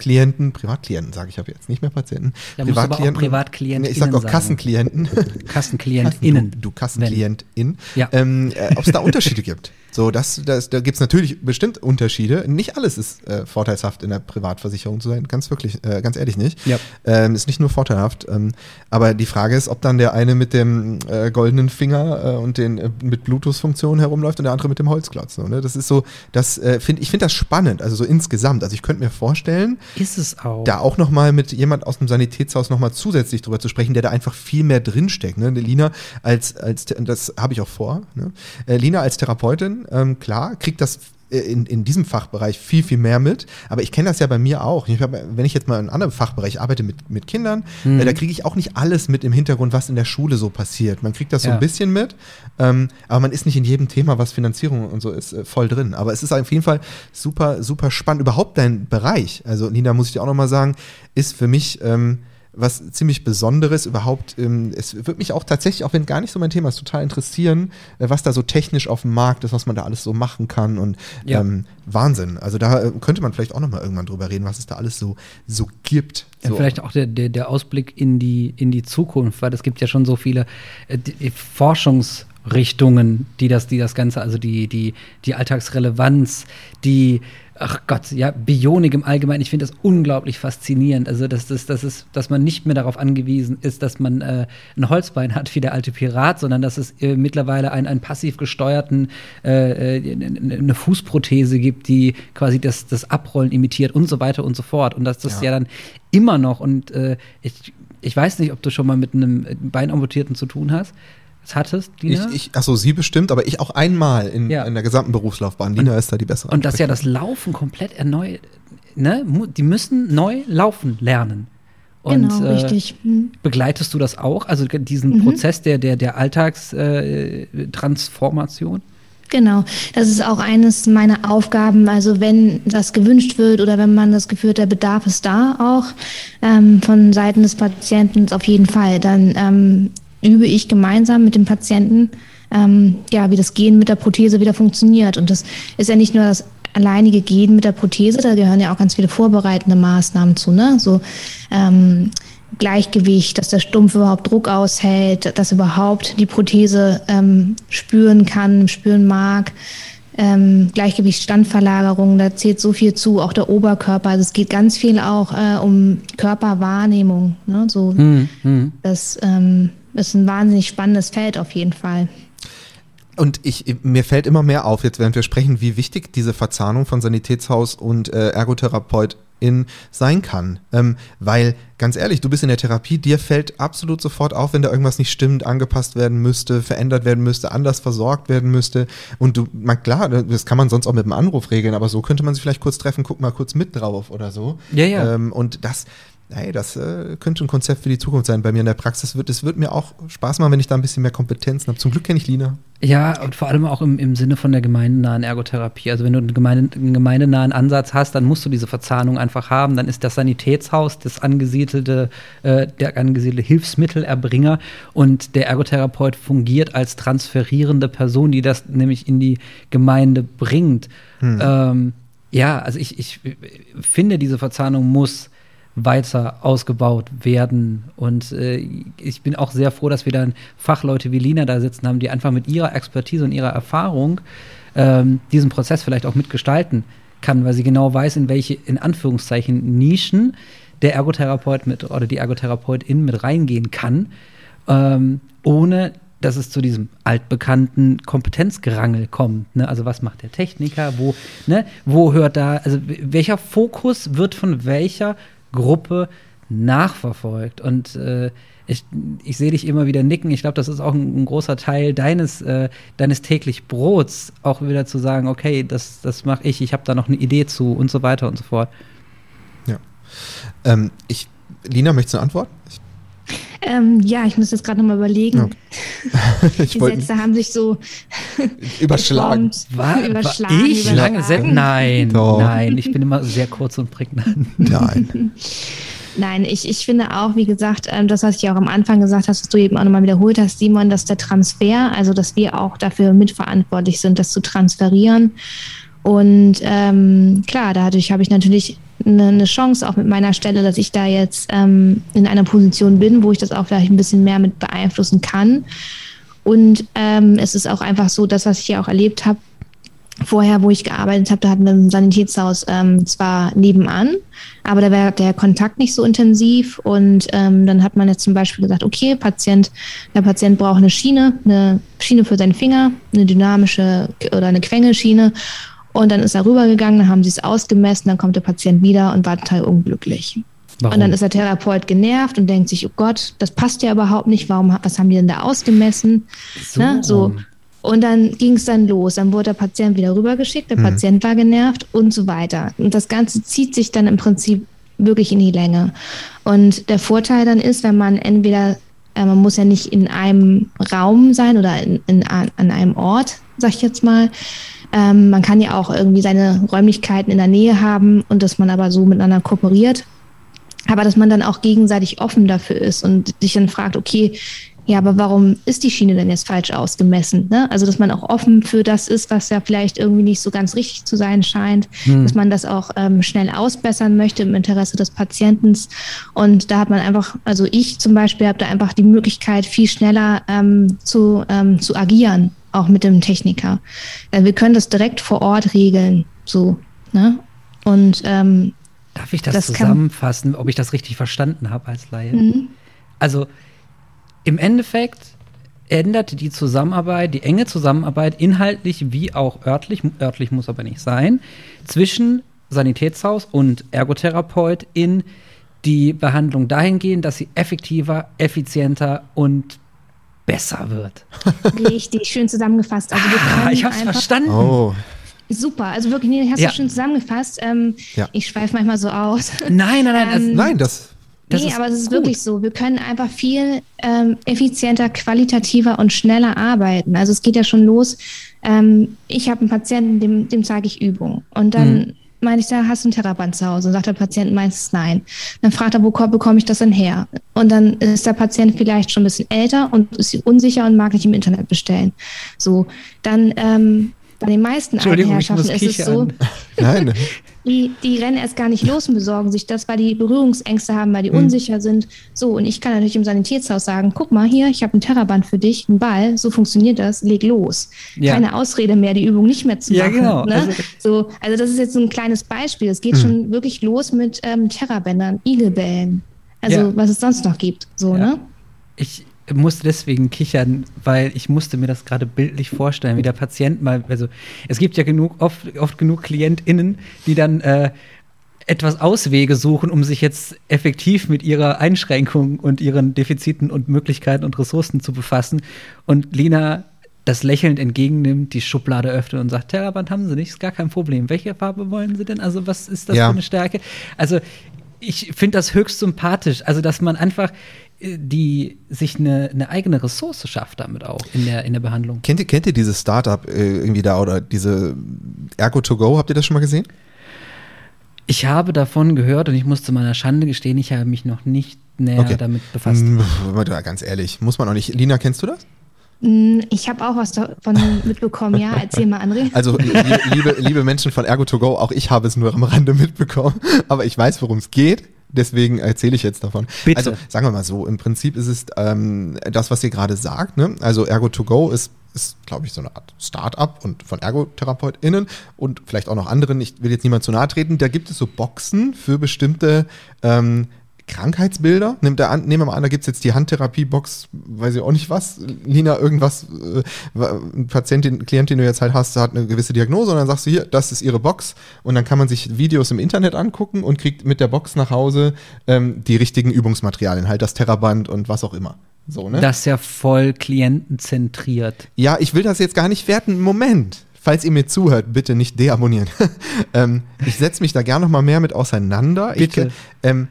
Klienten, Privatklienten sage ich habe jetzt nicht mehr Patienten. Da Privatklienten, Privatklienten. Ich sage auch Kassenklienten. Kassenklientinnen. Du, du Kassenklientin. Ja. Ähm, äh, Ob es da Unterschiede gibt. So, das, das, da gibt es natürlich bestimmt Unterschiede. Nicht alles ist äh, vorteilshaft in der Privatversicherung zu sein, ganz wirklich, äh, ganz ehrlich nicht. Ja. Ähm, ist nicht nur vorteilhaft. Ähm, aber die Frage ist, ob dann der eine mit dem äh, goldenen Finger äh, und den äh, mit Bluetooth-Funktionen herumläuft und der andere mit dem Holzklotz. So, ne? Das ist so, das äh, finde ich finde das spannend, also so insgesamt. Also ich könnte mir vorstellen, ist es auch. Da auch nochmal mit jemand aus dem Sanitätshaus nochmal zusätzlich drüber zu sprechen, der da einfach viel mehr drinsteckt. Ne? Lina als, als das habe ich auch vor. Ne? Lina als Therapeutin, ähm, klar, kriegt das äh, in, in diesem Fachbereich viel, viel mehr mit. Aber ich kenne das ja bei mir auch. Ich hab, wenn ich jetzt mal in einem anderen Fachbereich arbeite mit, mit Kindern, mhm. äh, da kriege ich auch nicht alles mit im Hintergrund, was in der Schule so passiert. Man kriegt das so ein bisschen mit, ähm, aber man ist nicht in jedem Thema, was Finanzierung und so ist, äh, voll drin. Aber es ist auf jeden Fall super, super spannend. Überhaupt dein Bereich, also Nina, muss ich dir auch nochmal sagen, ist für mich ähm, was ziemlich Besonderes überhaupt. Ähm, es würde mich auch tatsächlich, auch wenn gar nicht so mein Thema ist, total interessieren, äh, was da so technisch auf dem Markt ist, was man da alles so machen kann und ja. ähm, Wahnsinn. Also da äh, könnte man vielleicht auch nochmal irgendwann drüber reden, was es da alles so, so gibt. Ja, so. vielleicht auch der, der, der Ausblick in die, in die Zukunft, weil es gibt ja schon so viele äh, Forschungsrichtungen, die das, die das Ganze, also die, die, die Alltagsrelevanz, die ach Gott, ja, Bionik im Allgemeinen, ich finde das unglaublich faszinierend. Also, dass, das, das ist, dass man nicht mehr darauf angewiesen ist, dass man äh, ein Holzbein hat wie der alte Pirat, sondern dass es äh, mittlerweile einen, einen passiv gesteuerten, äh, äh eine Fußprothese gibt, die quasi das, das Abrollen imitiert und so weiter und so fort. Und dass das ja, ja dann immer noch, und äh, ich, ich weiß nicht, ob du schon mal mit einem Beinamputierten zu tun hast hattest, Dina? Ich, ich, achso, sie bestimmt, aber ich auch einmal in, ja. in der gesamten Berufslaufbahn. Dina ist da die bessere. Und dass ja das Laufen komplett erneuert, ne? Die müssen neu laufen lernen. Und, genau, äh, richtig. Hm. Begleitest du das auch? Also diesen Mhm. Prozess der, der, der Alltagstransformation? Genau, das ist auch eines meiner Aufgaben. Also wenn das gewünscht wird oder wenn man das Gefühl hat, der Bedarf ist da auch ähm, von Seiten des Patienten auf jeden Fall, dann ähm, übe ich gemeinsam mit dem Patienten, ähm, ja, wie das Gehen mit der Prothese wieder funktioniert. Und das ist ja nicht nur das alleinige Gehen mit der Prothese, da gehören ja auch ganz viele vorbereitende Maßnahmen zu, ne? So ähm, Gleichgewicht, dass der Stumpf überhaupt Druck aushält, dass überhaupt die Prothese ähm, spüren kann, spüren mag. Ähm, Gleichgewicht, Standverlagerung, da zählt so viel zu, auch der Oberkörper. Also es geht ganz viel auch äh, um Körperwahrnehmung. Ne? So, Mhm. Das ähm, ist ein wahnsinnig spannendes Feld auf jeden Fall. Und ich, mir fällt immer mehr auf, jetzt während wir sprechen, wie wichtig diese Verzahnung von Sanitätshaus und äh, Ergotherapeutin sein kann. Ähm, weil, ganz ehrlich, du bist in der Therapie, dir fällt absolut sofort auf, wenn da irgendwas nicht stimmt, angepasst werden müsste, verändert werden müsste, anders versorgt werden müsste. Und du, man, klar, das kann man sonst auch mit einem Anruf regeln, aber so könnte man sich vielleicht kurz treffen, guck mal kurz mit drauf oder so. Ja, ja. Ähm, und das, hey, das äh, könnte ein Konzept für die Zukunft sein. Bei mir in der Praxis wird es wird mir auch Spaß machen, wenn ich da ein bisschen mehr Kompetenzen habe. Zum Glück kenne ich Lina. Ja, und vor allem auch im, im Sinne von der gemeindenahen Ergotherapie. Also wenn du einen, gemeinde, einen gemeindenahen Ansatz hast, dann musst du diese Verzahnung einfach haben. Dann ist das Sanitätshaus das angesiedelte, äh, der angesiedelte Hilfsmittelerbringer und der Ergotherapeut fungiert als transferierende Person, die das nämlich in die Gemeinde bringt. Ähm, ja, also ich, ich finde, diese Verzahnung muss weiter ausgebaut werden. Und äh, ich bin auch sehr froh, dass wir dann Fachleute wie Lina da sitzen haben, die einfach mit ihrer Expertise und ihrer Erfahrung ähm, diesen Prozess vielleicht auch mitgestalten kann, weil sie genau weiß, in welche, in Anführungszeichen, Nischen der Ergotherapeut mit oder die Ergotherapeutin mit reingehen kann, ähm, ohne dass es zu diesem altbekannten Kompetenzgerangel kommt. Ne? Also was macht der Techniker? Wo, ne? wo hört da, also welcher Fokus wird von welcher Gruppe nachverfolgt? Und äh, ich, ich sehe dich immer wieder nicken. Ich glaube, das ist auch ein, ein großer Teil deines, äh, deines täglich Brots, auch wieder zu sagen, okay, das, das mache ich, ich habe da noch eine Idee zu und so weiter und so fort. Ja. Ähm, ich, Lina, möchtest du eine Antwort? Ich, Ähm, ja, ich muss jetzt gerade nochmal überlegen. (laughs) ich Die Sätze haben sich so (laughs) überschlagen. (laughs) War, überschlagen. war ich lange überschlagen. Sätze? Nein, Doch. nein, ich bin immer sehr kurz und prägnant. Nein. Nein, ich, ich finde auch, wie gesagt, ähm, das, was ich auch am Anfang gesagt hast, was du eben auch nochmal wiederholt hast, Simon, dass der Transfer, also dass wir auch dafür mitverantwortlich sind, das zu transferieren. Und ähm, klar, dadurch habe ich natürlich eine, eine Chance auch mit meiner Stelle, dass ich da jetzt ähm, in einer Position bin, wo ich das auch vielleicht ein bisschen mehr mit beeinflussen kann. Und ähm, es ist auch einfach so, das, was ich ja auch erlebt habe, vorher, wo ich gearbeitet habe, da hatten wir ein Sanitätshaus ähm, zwar nebenan, aber da war der Kontakt nicht so intensiv und ähm, dann hat man jetzt zum Beispiel gesagt, okay, Patient, der Patient braucht eine Schiene, eine Schiene für seinen Finger, eine dynamische oder eine Quengelschiene und dann ist er rübergegangen, dann haben sie es ausgemessen, dann kommt der Patient wieder und war total unglücklich. Warum? Und dann ist der Therapeut genervt und denkt sich, oh Gott, das passt ja überhaupt nicht, warum, was haben die denn da ausgemessen? So. Ne? so. Und dann ging es dann los. Dann wurde der Patient wieder rübergeschickt, der Patient war genervt und so weiter. Und das Ganze zieht sich dann im Prinzip wirklich in die Länge. Und der Vorteil dann ist, wenn man entweder, äh, man muss ja nicht in einem Raum sein oder in, in, an einem Ort, sag ich jetzt mal. Ähm, man kann ja auch irgendwie seine Räumlichkeiten in der Nähe haben und dass man aber so miteinander kooperiert. Aber dass man dann auch gegenseitig offen dafür ist und sich dann fragt, okay, ja, aber warum ist die Schiene denn jetzt falsch ausgemessen? Ne? Also, dass man auch offen für das ist, was ja vielleicht irgendwie nicht so ganz richtig zu sein scheint, Hm. dass man das auch ähm, schnell ausbessern möchte im Interesse des Patienten. Und da hat man einfach, also ich zum Beispiel habe da einfach die Möglichkeit, viel schneller ähm, zu, ähm, zu agieren, auch mit dem Techniker. Äh, wir können das direkt vor Ort regeln, so. Ne? Und ähm, Darf ich das, Das zusammenfassen, ob ich das richtig verstanden habe als Laie? mhm. Also im Endeffekt ändert die Zusammenarbeit, die enge Zusammenarbeit inhaltlich wie auch örtlich, örtlich muss aber nicht sein, zwischen Sanitätshaus und Ergotherapeut in die Behandlung dahingehend, dass sie effektiver, effizienter und besser wird. richtig schön zusammengefasst. Also wir Ah, ich hab's einfach verstanden. Oh, Super, also wirklich, nee, hast Ja. du schön zusammengefasst. Ähm, Ja. Ich schweife manchmal so aus. Nein, nein, nein. Ähm, das, nein, das. Das nee, ist aber es ist gut. wirklich so. Wir können einfach viel ähm, effizienter, qualitativer und schneller arbeiten. Also es geht ja schon los. Ähm, ich habe einen Patienten, dem, dem zeige ich Übungen. Und dann Mhm. Meine ich, da hast du ein Theraband zu Hause. Und sagt der Patient meistens nein. Dann fragt er, wo ko- bekomme ich das denn her? Und dann ist der Patient vielleicht schon ein bisschen älter und ist unsicher und mag nicht im Internet bestellen. So, dann ähm, bei den meisten Entschuldigung, ist es so. Nein. (laughs) die, die rennen erst gar nicht los und besorgen sich das, weil die Berührungsängste haben, weil die Hm. unsicher sind. So, und ich kann natürlich im Sanitätshaus sagen, guck mal hier, ich habe ein Terraband für dich, einen Ball, so funktioniert das, leg los. Ja. Keine Ausrede mehr, die Übung nicht mehr zu Ja, machen. genau. Ne? Also- so, also das ist jetzt so ein kleines Beispiel. Es geht schon wirklich los mit ähm, Terrabändern, Igelbällen. Also Ja. was es sonst noch gibt. So, ne? Ich musste deswegen kichern, weil ich musste mir das gerade bildlich vorstellen, wie der Patient mal, also es gibt ja genug, oft, oft genug KlientInnen, die dann äh, etwas Auswege suchen, um sich jetzt effektiv mit ihrer Einschränkung und ihren Defiziten und Möglichkeiten und Ressourcen zu befassen. Und Lina das lächelnd entgegennimmt, die Schublade öffnet und sagt, Terraband haben Sie nicht, ist gar kein Problem. Welche Farbe wollen Sie denn? Also was ist das Ja. für eine Stärke? Also ich finde das höchst sympathisch, also dass man einfach die sich eine, eine eigene Ressource schafft damit auch in der, in der Behandlung. Kennt ihr, kennt ihr dieses Startup äh, irgendwie da oder diese Ergo to go? Habt ihr das schon mal gesehen? Ich habe davon gehört und ich muss zu meiner Schande gestehen, ich habe mich noch nicht näher Okay. damit befasst. Mm, Ganz ehrlich, muss man auch nicht. Lina, kennst du das? Mm, Ich habe auch was davon (laughs) mitbekommen, ja. Erzähl mal, André. Also, li- liebe, liebe Menschen von Ergo to go, auch ich habe es nur am Rande mitbekommen, (laughs) aber ich weiß, worum es geht. Deswegen erzähle ich jetzt davon. Bitte. Also sagen wir mal so, im Prinzip ist es ähm, das, was ihr gerade sagt. Ne? Also Ergo to go ist, ist glaube ich, so eine Art Start-up und von ErgotherapeutInnen und vielleicht auch noch anderen. Ich will jetzt niemand zu nahe treten. Da gibt es so Boxen für bestimmte ähm, Krankheitsbilder. Nimmt er an, nehmen wir mal an, da gibt es jetzt die Handtherapie-Box, weiß ich auch nicht was. Lina, irgendwas, äh, ein Patientin, Klient, den du jetzt halt hast, hat eine gewisse Diagnose und dann sagst du hier, das ist ihre Box und dann kann man sich Videos im Internet angucken und kriegt mit der Box nach Hause ähm, die richtigen Übungsmaterialien, halt das Terraband und was auch immer. So, ne? Das ist ja voll klientenzentriert. Ja, ich will das jetzt gar nicht werten. Moment. Falls ihr mir zuhört, bitte nicht deabonnieren. (laughs) ähm, ich setze mich da gerne noch mal mehr mit auseinander. Bitte. Ich, ähm,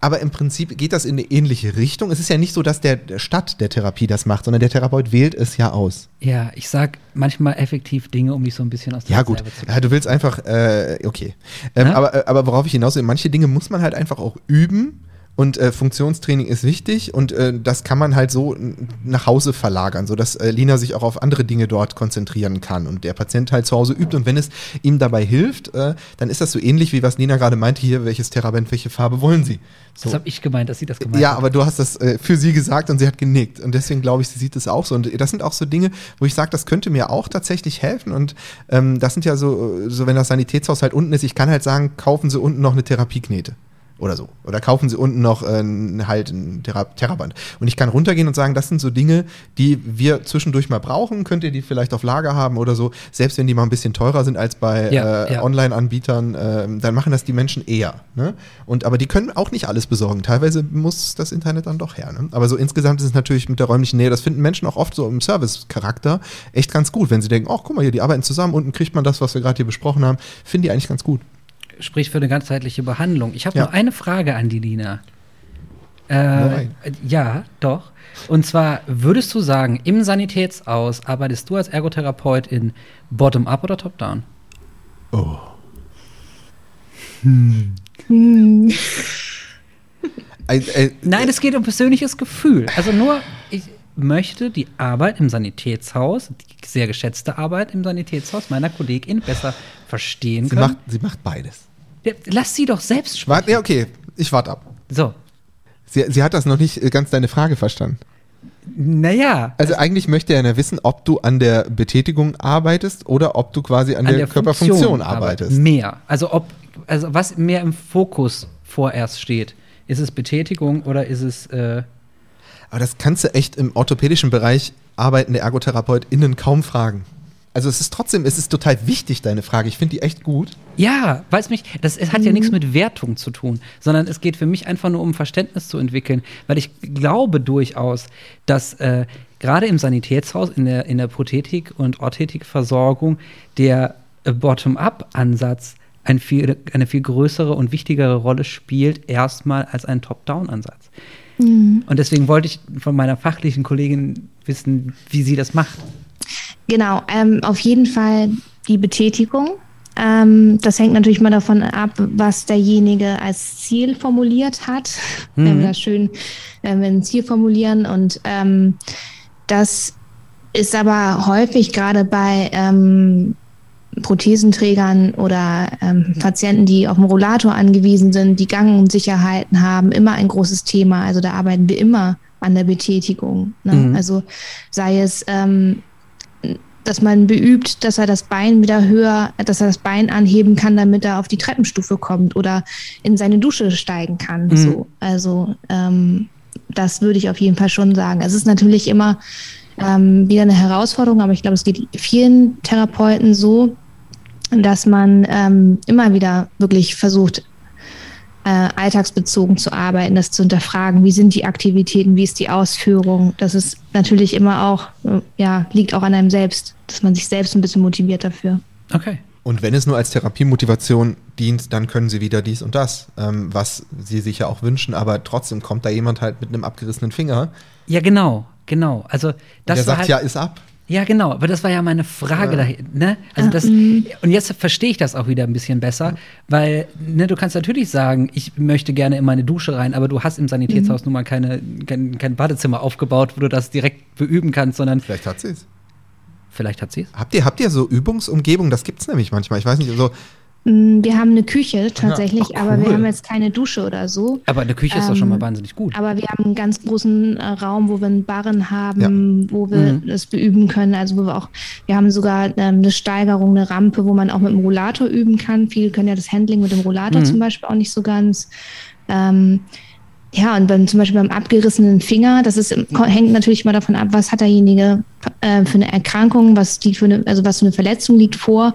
aber im Prinzip geht das in eine ähnliche Richtung. Es ist ja nicht so, dass der Stadt der Therapie das macht, sondern der Therapeut wählt es ja aus. Ja, ich sag manchmal effektiv Dinge, um dich so ein bisschen aus der Ja, gut. Ja, du willst einfach, äh, okay. Ähm, aber, äh, aber worauf ich hinaus will, manche Dinge muss man halt einfach auch üben. Und äh, Funktionstraining ist wichtig und äh, das kann man halt so nach Hause verlagern, sodass äh, Lina sich auch auf andere Dinge dort konzentrieren kann und der Patient halt zu Hause übt. Und wenn es ihm dabei hilft, äh, dann ist das so ähnlich wie was Lina gerade meinte, hier, welches Theraband, welche Farbe wollen Sie? So. Das habe ich gemeint, dass sie das gemeint Ja, hat. aber du hast das äh, für sie gesagt und sie hat genickt. Und deswegen glaube ich, sie sieht es auch so. Und das sind auch so Dinge, wo ich sage, das könnte mir auch tatsächlich helfen. Und ähm, das sind ja so, so, wenn das Sanitätshaus halt unten ist, ich kann halt sagen, kaufen Sie unten noch eine Therapieknete. Oder so. Oder kaufen Sie unten noch äh, halt ein Thera Theraband. Und ich kann runtergehen und sagen, das sind so Dinge, die wir zwischendurch mal brauchen. Könnt ihr die vielleicht auf Lager haben oder so. Selbst wenn die mal ein bisschen teurer sind als bei Ja, äh, ja. Online-Anbietern, ähm, dann machen das die Menschen eher. Ne? Und, aber die können auch nicht alles besorgen. Teilweise muss das Internet dann doch her. Ne? Aber so insgesamt ist es natürlich mit der räumlichen Nähe, das finden Menschen auch oft so im Service-Charakter echt ganz gut, wenn sie denken, ach guck mal hier, die arbeiten zusammen, unten kriegt man das, was wir gerade hier besprochen haben. Finden die eigentlich ganz gut. Sprich für eine ganzheitliche Behandlung. Ich habe Ja. noch eine Frage an die Lina. Äh, ja, doch. Und zwar, würdest du sagen, im Sanitätsaus arbeitest du als Ergotherapeut in Bottom-up oder Top-down? Oh. Hm. Äh, äh, Nein, es geht um persönliches Gefühl. Also nur, ich möchte die Arbeit im Sanitätshaus, die sehr geschätzte Arbeit im Sanitätshaus meiner Kollegin besser verstehen sie, können. macht, sie macht beides. Ja, Lass sie doch selbst sprechen. Warte, ja, okay, ich warte ab. So, Sie, sie hat das noch nicht äh, ganz deine Frage verstanden. naja. Also eigentlich möchte er ja wissen, ob du an der Betätigung arbeitest oder ob du quasi an, der, Körperfunktion Funktion arbeitest. Mehr. Also ob, also was mehr im Fokus vorerst steht. Ist es Betätigung oder ist es äh, Aber das kannst du echt im orthopädischen Bereich arbeitende ErgotherapeutInnen kaum fragen. Also es ist trotzdem, es ist total wichtig, deine Frage. Ich finde die echt gut. Ja, weiß mich, das es hat ja nichts mit Wertung zu tun, sondern es geht für mich einfach nur um Verständnis zu entwickeln, weil ich glaube durchaus, dass äh, gerade im Sanitätshaus, in der, in der Prothetik- und Orthetikversorgung, der äh, Bottom-up-Ansatz ein viel, eine viel größere und wichtigere Rolle spielt, erstmal als ein Top-Down-Ansatz. Mhm. Und deswegen wollte ich von meiner fachlichen Kollegin wissen, wie sie das macht. Genau, ähm, auf jeden Fall die Betätigung. Ähm, das hängt natürlich mal davon ab, was derjenige als Ziel formuliert hat. Mhm. (laughs) Wenn wir das schön, wenn wir ein Ziel formulieren und ähm, das ist aber häufig gerade bei ähm, Prothesenträgern oder ähm, Patienten, die auf dem Rollator angewiesen sind, die Gangunsicherheiten haben, immer ein großes Thema. Also da arbeiten wir immer an der Betätigung. Ne? Mhm. Also sei es, ähm, dass man beübt, dass er das Bein wieder höher, dass er das Bein anheben kann, damit er auf die Treppenstufe kommt oder in seine Dusche steigen kann. Mhm. So. Also ähm, das würde ich auf jeden Fall schon sagen. Es ist natürlich immer ähm, wieder eine Herausforderung, aber ich glaube, es geht vielen Therapeuten so, dass man ähm, immer wieder wirklich versucht, äh, alltagsbezogen zu arbeiten, das zu hinterfragen, wie sind die Aktivitäten, wie ist die Ausführung. Das ist natürlich immer auch, äh, ja, liegt auch an einem selbst, dass man sich selbst ein bisschen motiviert dafür. Okay. Und wenn es nur als Therapiemotivation dient, dann können sie wieder dies und das, ähm, was sie sich ja auch wünschen, aber trotzdem kommt da jemand halt mit einem abgerissenen Finger. Ja, genau, genau. Also das der sagt halt, ja, ist ab. Ja, genau, aber das war ja meine Frage ja. dahin, ne? Also das mhm. und jetzt verstehe ich das auch wieder ein bisschen besser, weil ne, du kannst natürlich sagen, ich möchte gerne in meine Dusche rein, aber du hast im Sanitätshaus mhm. nun mal keine, kein, kein Badezimmer aufgebaut, wo du das direkt beüben kannst, sondern vielleicht hat sie es. Vielleicht hat sie es. Habt ihr habt ihr so Übungsumgebung? Das gibt es nämlich manchmal. Ich weiß nicht, so wir haben eine Küche tatsächlich, Ach, cool. aber wir haben jetzt keine Dusche oder so. Aber eine Küche ist ähm, doch schon mal ähm, wahnsinnig gut. Aber wir haben einen ganz großen äh, Raum, wo wir einen Barren haben, ja. wo wir mhm. das beüben können. Also wo wir auch, wir haben sogar ähm, eine Steigerung, eine Rampe, wo man auch mit dem Rollator üben kann. Viele können ja das Handling mit dem Rollator mhm. zum Beispiel auch nicht so ganz. Ähm, ja, und beim, zum Beispiel beim abgerissenen Finger, das ist, hängt natürlich mal davon ab, was hat derjenige äh, für eine Erkrankung, was liegt für eine, also was für eine Verletzung liegt vor.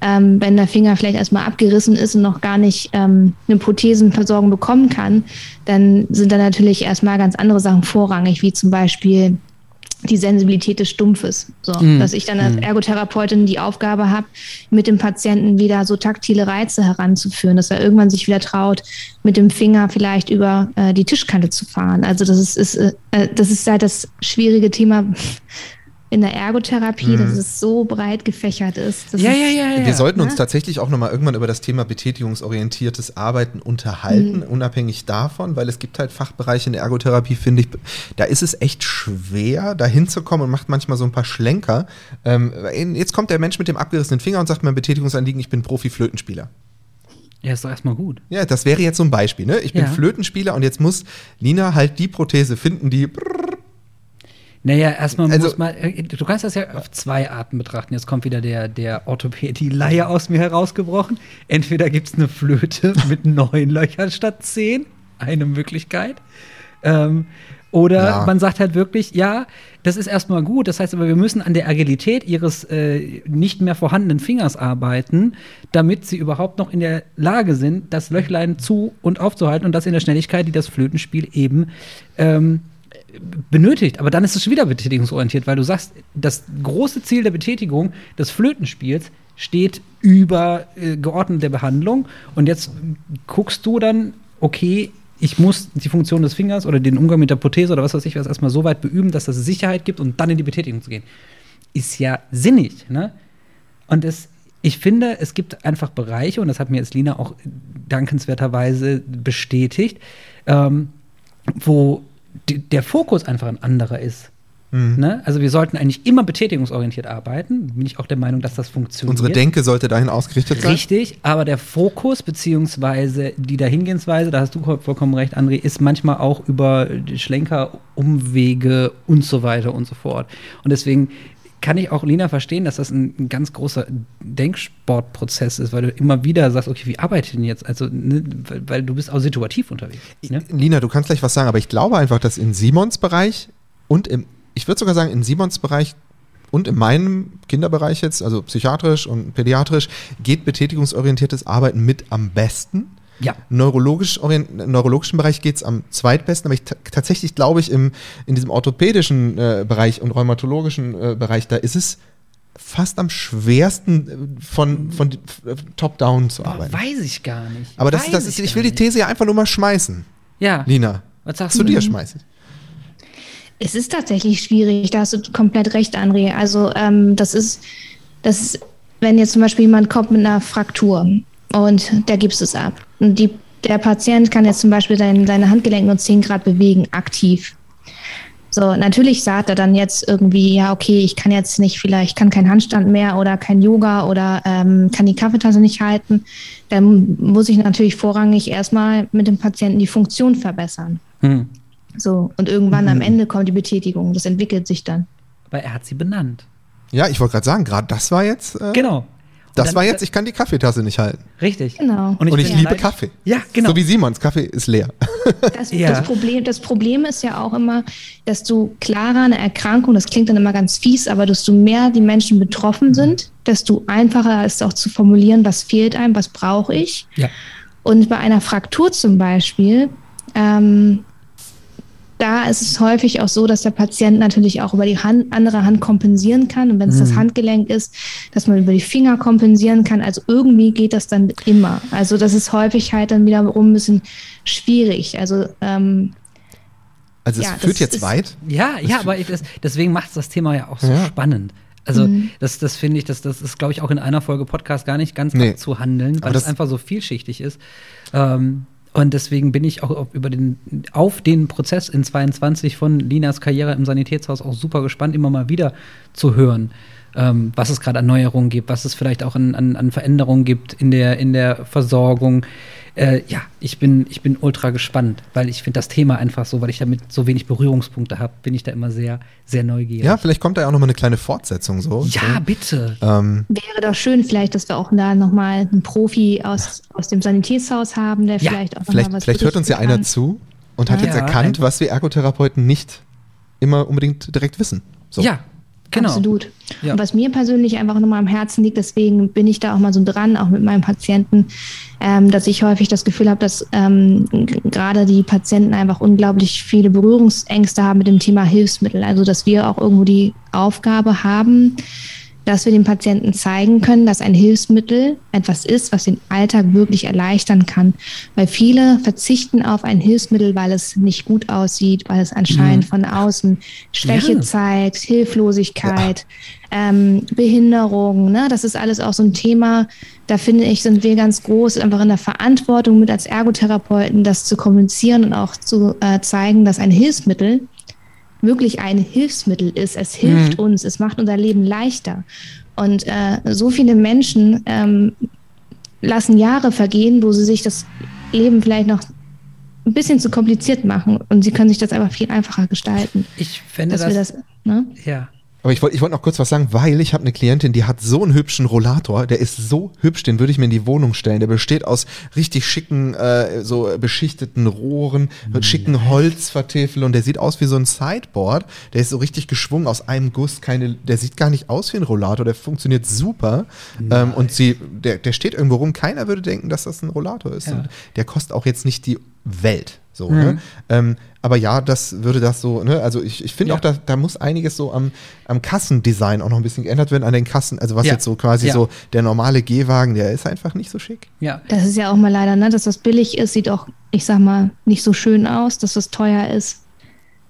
Ähm, wenn der Finger vielleicht erstmal abgerissen ist und noch gar nicht ähm, eine Prothesenversorgung bekommen kann, dann sind da natürlich erstmal ganz andere Sachen vorrangig, wie zum Beispiel die Sensibilität des Stumpfes. So, mm. dass ich dann als mhm. Ergotherapeutin die Aufgabe habe, mit dem Patienten wieder so taktile Reize heranzuführen, dass er irgendwann sich wieder traut, mit dem Finger vielleicht über äh, die Tischkante zu fahren. Also das ist, ist äh, das ist halt das schwierige Thema in der Ergotherapie, mhm. dass es so breit gefächert ist. Ja, ja, ja, ja, Wir sollten uns tatsächlich auch nochmal irgendwann über das Thema betätigungsorientiertes Arbeiten unterhalten, mhm. unabhängig davon, weil es gibt halt Fachbereiche in der Ergotherapie, finde ich, da ist es echt schwer, da hinzukommen und macht manchmal so ein paar Schlenker. Ähm, jetzt kommt der Mensch mit dem abgerissenen Finger und sagt mein Betätigungsanliegen, ich bin Profi-Flötenspieler. Ja, ist doch erstmal gut. Ja, das wäre jetzt so ein Beispiel. Ne? Ich bin ja. Flötenspieler und jetzt muss Lina halt die Prothese finden, die naja, erstmal also, muss man, äh, du kannst das ja auf zwei Arten betrachten. Jetzt kommt wieder der, der Orthopädie-Laie aus mir herausgebrochen. Entweder gibt es eine Flöte (laughs) mit neun Löchern statt zehn, eine Möglichkeit. Ähm, oder ja. man sagt halt wirklich, ja, das ist erstmal gut. Das heißt aber, wir müssen an der Agilität ihres äh, nicht mehr vorhandenen Fingers arbeiten, damit sie überhaupt noch in der Lage sind, das Löchlein zu und aufzuhalten und das in der Schnelligkeit, die das Flötenspiel eben ähm, benötigt. Aber dann ist es schon wieder betätigungsorientiert, weil du sagst, das große Ziel der Betätigung des Flötenspiels steht über äh, geordnete Behandlung. Und jetzt guckst du dann, okay, ich muss die Funktion des Fingers oder den Umgang mit der Prothese oder was weiß ich was erstmal so weit beüben, dass das Sicherheit gibt und dann in die Betätigung zu gehen. Ist ja sinnig, ne? Und es, ich finde, es gibt einfach Bereiche, und das hat mir jetzt Lina auch dankenswerterweise bestätigt, ähm, wo der Fokus einfach ein anderer ist. Mhm. Ne? Also wir sollten eigentlich immer betätigungsorientiert arbeiten. Bin ich auch der Meinung, dass das funktioniert. Unsere Denke sollte dahin ausgerichtet sein. Richtig, aber der Fokus beziehungsweise die Dahingehensweise, da hast du vollkommen recht, André, ist manchmal auch über Schlenker, Umwege und so weiter und so fort. Und deswegen kann ich auch Lina verstehen, dass das ein, ein, ganz großer Denksportprozess ist, weil du immer wieder sagst, okay, wie arbeite ich denn jetzt? Also, ne, weil, weil, du bist auch situativ unterwegs. Ne? Lina, du kannst gleich was sagen, aber ich glaube einfach, dass in Simons Bereich und im, ich würde sogar sagen, in Simons Bereich und in meinem Kinderbereich jetzt, also psychiatrisch und pädiatrisch, geht betätigungsorientiertes Arbeiten mit am besten. Ja. Neurologisch Im neurologischen Bereich geht es am zweitbesten, aber ich tatsächlich glaube ich, im, in diesem orthopädischen äh, Bereich und rheumatologischen äh, Bereich, da ist es fast am schwersten äh, von, von äh, top-down zu arbeiten. Weiß ich gar nicht. Aber das, Weiß das ist, ich gar will die. These ja einfach nur mal schmeißen. Ja. Lina, Was sagst zu du? dir schmeißen. Es ist tatsächlich schwierig, da hast du komplett recht, André. Also ähm, das ist, das ist, wenn jetzt zum Beispiel jemand kommt mit einer Fraktur und der gibst es ab. Und die, der Patient kann jetzt zum Beispiel sein, seine Handgelenke nur 10 Grad bewegen, aktiv. So, natürlich sagt er dann jetzt irgendwie, ja, okay, ich kann jetzt nicht, vielleicht kann kein Handstand mehr oder kein Yoga oder ähm, kann die Kaffeetasse nicht halten. Dann muss ich natürlich vorrangig erstmal mit dem Patienten die Funktion verbessern. Hm. So, und irgendwann am Ende kommt die Betätigung. Das entwickelt sich dann. Aber er hat sie benannt. Ja, ich wollte gerade sagen, gerade das war jetzt, äh, Genau. Und das dann- war jetzt, ich kann die Kaffeetasse nicht halten. Richtig. Genau. Und ich bin liebe allein- Kaffee. Ja, genau. So wie Simons, Kaffee ist leer. (laughs) Das, Ja. das, Problem, das Problem ist ja auch immer, dass du klarer eine Erkrankung, das klingt dann immer ganz fies, aber desto mehr die Menschen betroffen sind, desto einfacher ist auch zu formulieren, was fehlt einem, was brauche ich. ja. Und bei einer Fraktur zum Beispiel, ähm, da ist es häufig auch so, dass der Patient natürlich auch über die Hand, andere Hand kompensieren kann. Und wenn es das Handgelenk ist, dass man über die Finger kompensieren kann. Also irgendwie geht das dann immer. Also das ist häufig halt dann wiederum ein bisschen schwierig. Also ähm, Also es Ja, führt jetzt ist- weit. Ja, ja, aber ich, das, deswegen macht es das Thema ja auch so Ja. spannend. Also Mhm. das, das finde ich, das, das ist, glaube ich, auch in einer Folge Podcast gar nicht ganz Nee. abzuhandeln, weil es das- einfach so vielschichtig ist. Ähm, und deswegen bin ich auch über den, auf den Prozess in 22 von Linas Karriere im Sanitätshaus auch super gespannt, immer mal wieder zu hören, ähm, was es gerade an Neuerungen gibt, was es vielleicht auch an, an, an Veränderungen gibt in der, in der Versorgung. Äh, ja, ich bin, ich bin ultra gespannt, weil ich finde das Thema einfach so, weil ich damit so wenig Berührungspunkte habe, bin ich da immer sehr, sehr neugierig. Ja, vielleicht kommt da ja auch noch mal eine kleine Fortsetzung so. Ja, bitte. Ähm, wäre doch schön, vielleicht, dass wir auch da nochmal einen Profi aus, aus dem Sanitätshaus haben, der Ja, vielleicht auch noch vielleicht mal was vielleicht hört uns ja einer zu und hat Ja. jetzt erkannt, was wir Ergotherapeuten nicht immer unbedingt direkt wissen. So. Ja, genau. Absolut. Ja. Und was mir persönlich einfach nochmal am Herzen liegt, deswegen bin ich da auch mal so dran, auch mit meinem Patienten, ähm, dass ich häufig das Gefühl habe, dass ähm, gerade die Patienten einfach unglaublich viele Berührungsängste haben mit dem Thema Hilfsmittel. Also dass wir auch irgendwo die Aufgabe haben, dass wir dem Patienten zeigen können, dass ein Hilfsmittel etwas ist, was den Alltag wirklich erleichtern kann. Weil viele verzichten auf ein Hilfsmittel, weil es nicht gut aussieht, weil es anscheinend von außen Schwäche Ja. zeigt, Hilflosigkeit, ähm, Behinderung. Ne? Das ist alles auch so ein Thema. Da finde ich, sind wir ganz groß, einfach in der Verantwortung mit als Ergotherapeuten, das zu kommunizieren und auch zu äh, zeigen, dass ein Hilfsmittel wirklich ein Hilfsmittel ist. Es hilft uns, es macht unser Leben leichter. Und äh, so viele Menschen ähm, lassen Jahre vergehen, wo sie sich das Leben vielleicht noch ein bisschen zu kompliziert machen und sie können sich das einfach viel einfacher gestalten. Ich fände Dass wir das, das, ne? ja. Aber ich wollte ich wollt noch kurz was sagen, weil ich habe eine Klientin, die hat so einen hübschen Rollator, der ist so hübsch, den würde ich mir in die Wohnung stellen. Der besteht aus richtig schicken, äh, so beschichteten Rohren, mit schicken Holzvertäfel und der sieht aus wie so ein Sideboard. Der ist so richtig geschwungen aus einem Guss, keine, der sieht gar nicht aus wie ein Rollator, der funktioniert super. Ähm, und sie, der, der steht irgendwo rum, keiner würde denken, dass das ein Rollator ist. Ja. Und der kostet auch jetzt nicht die Welt. So, ne? ähm, aber ja, das würde das so, ne? Also ich, ich finde Ja. auch, da, da muss einiges so am, am Kassendesign auch noch ein bisschen geändert werden, an den Kassen. Also was Ja. jetzt so quasi Ja. so der normale Gehwagen, der ist einfach nicht so schick. Ja, Das ist ja auch mal leider, ne, dass das billig ist, sieht auch, ich sag mal, nicht so schön aus, dass das teuer ist,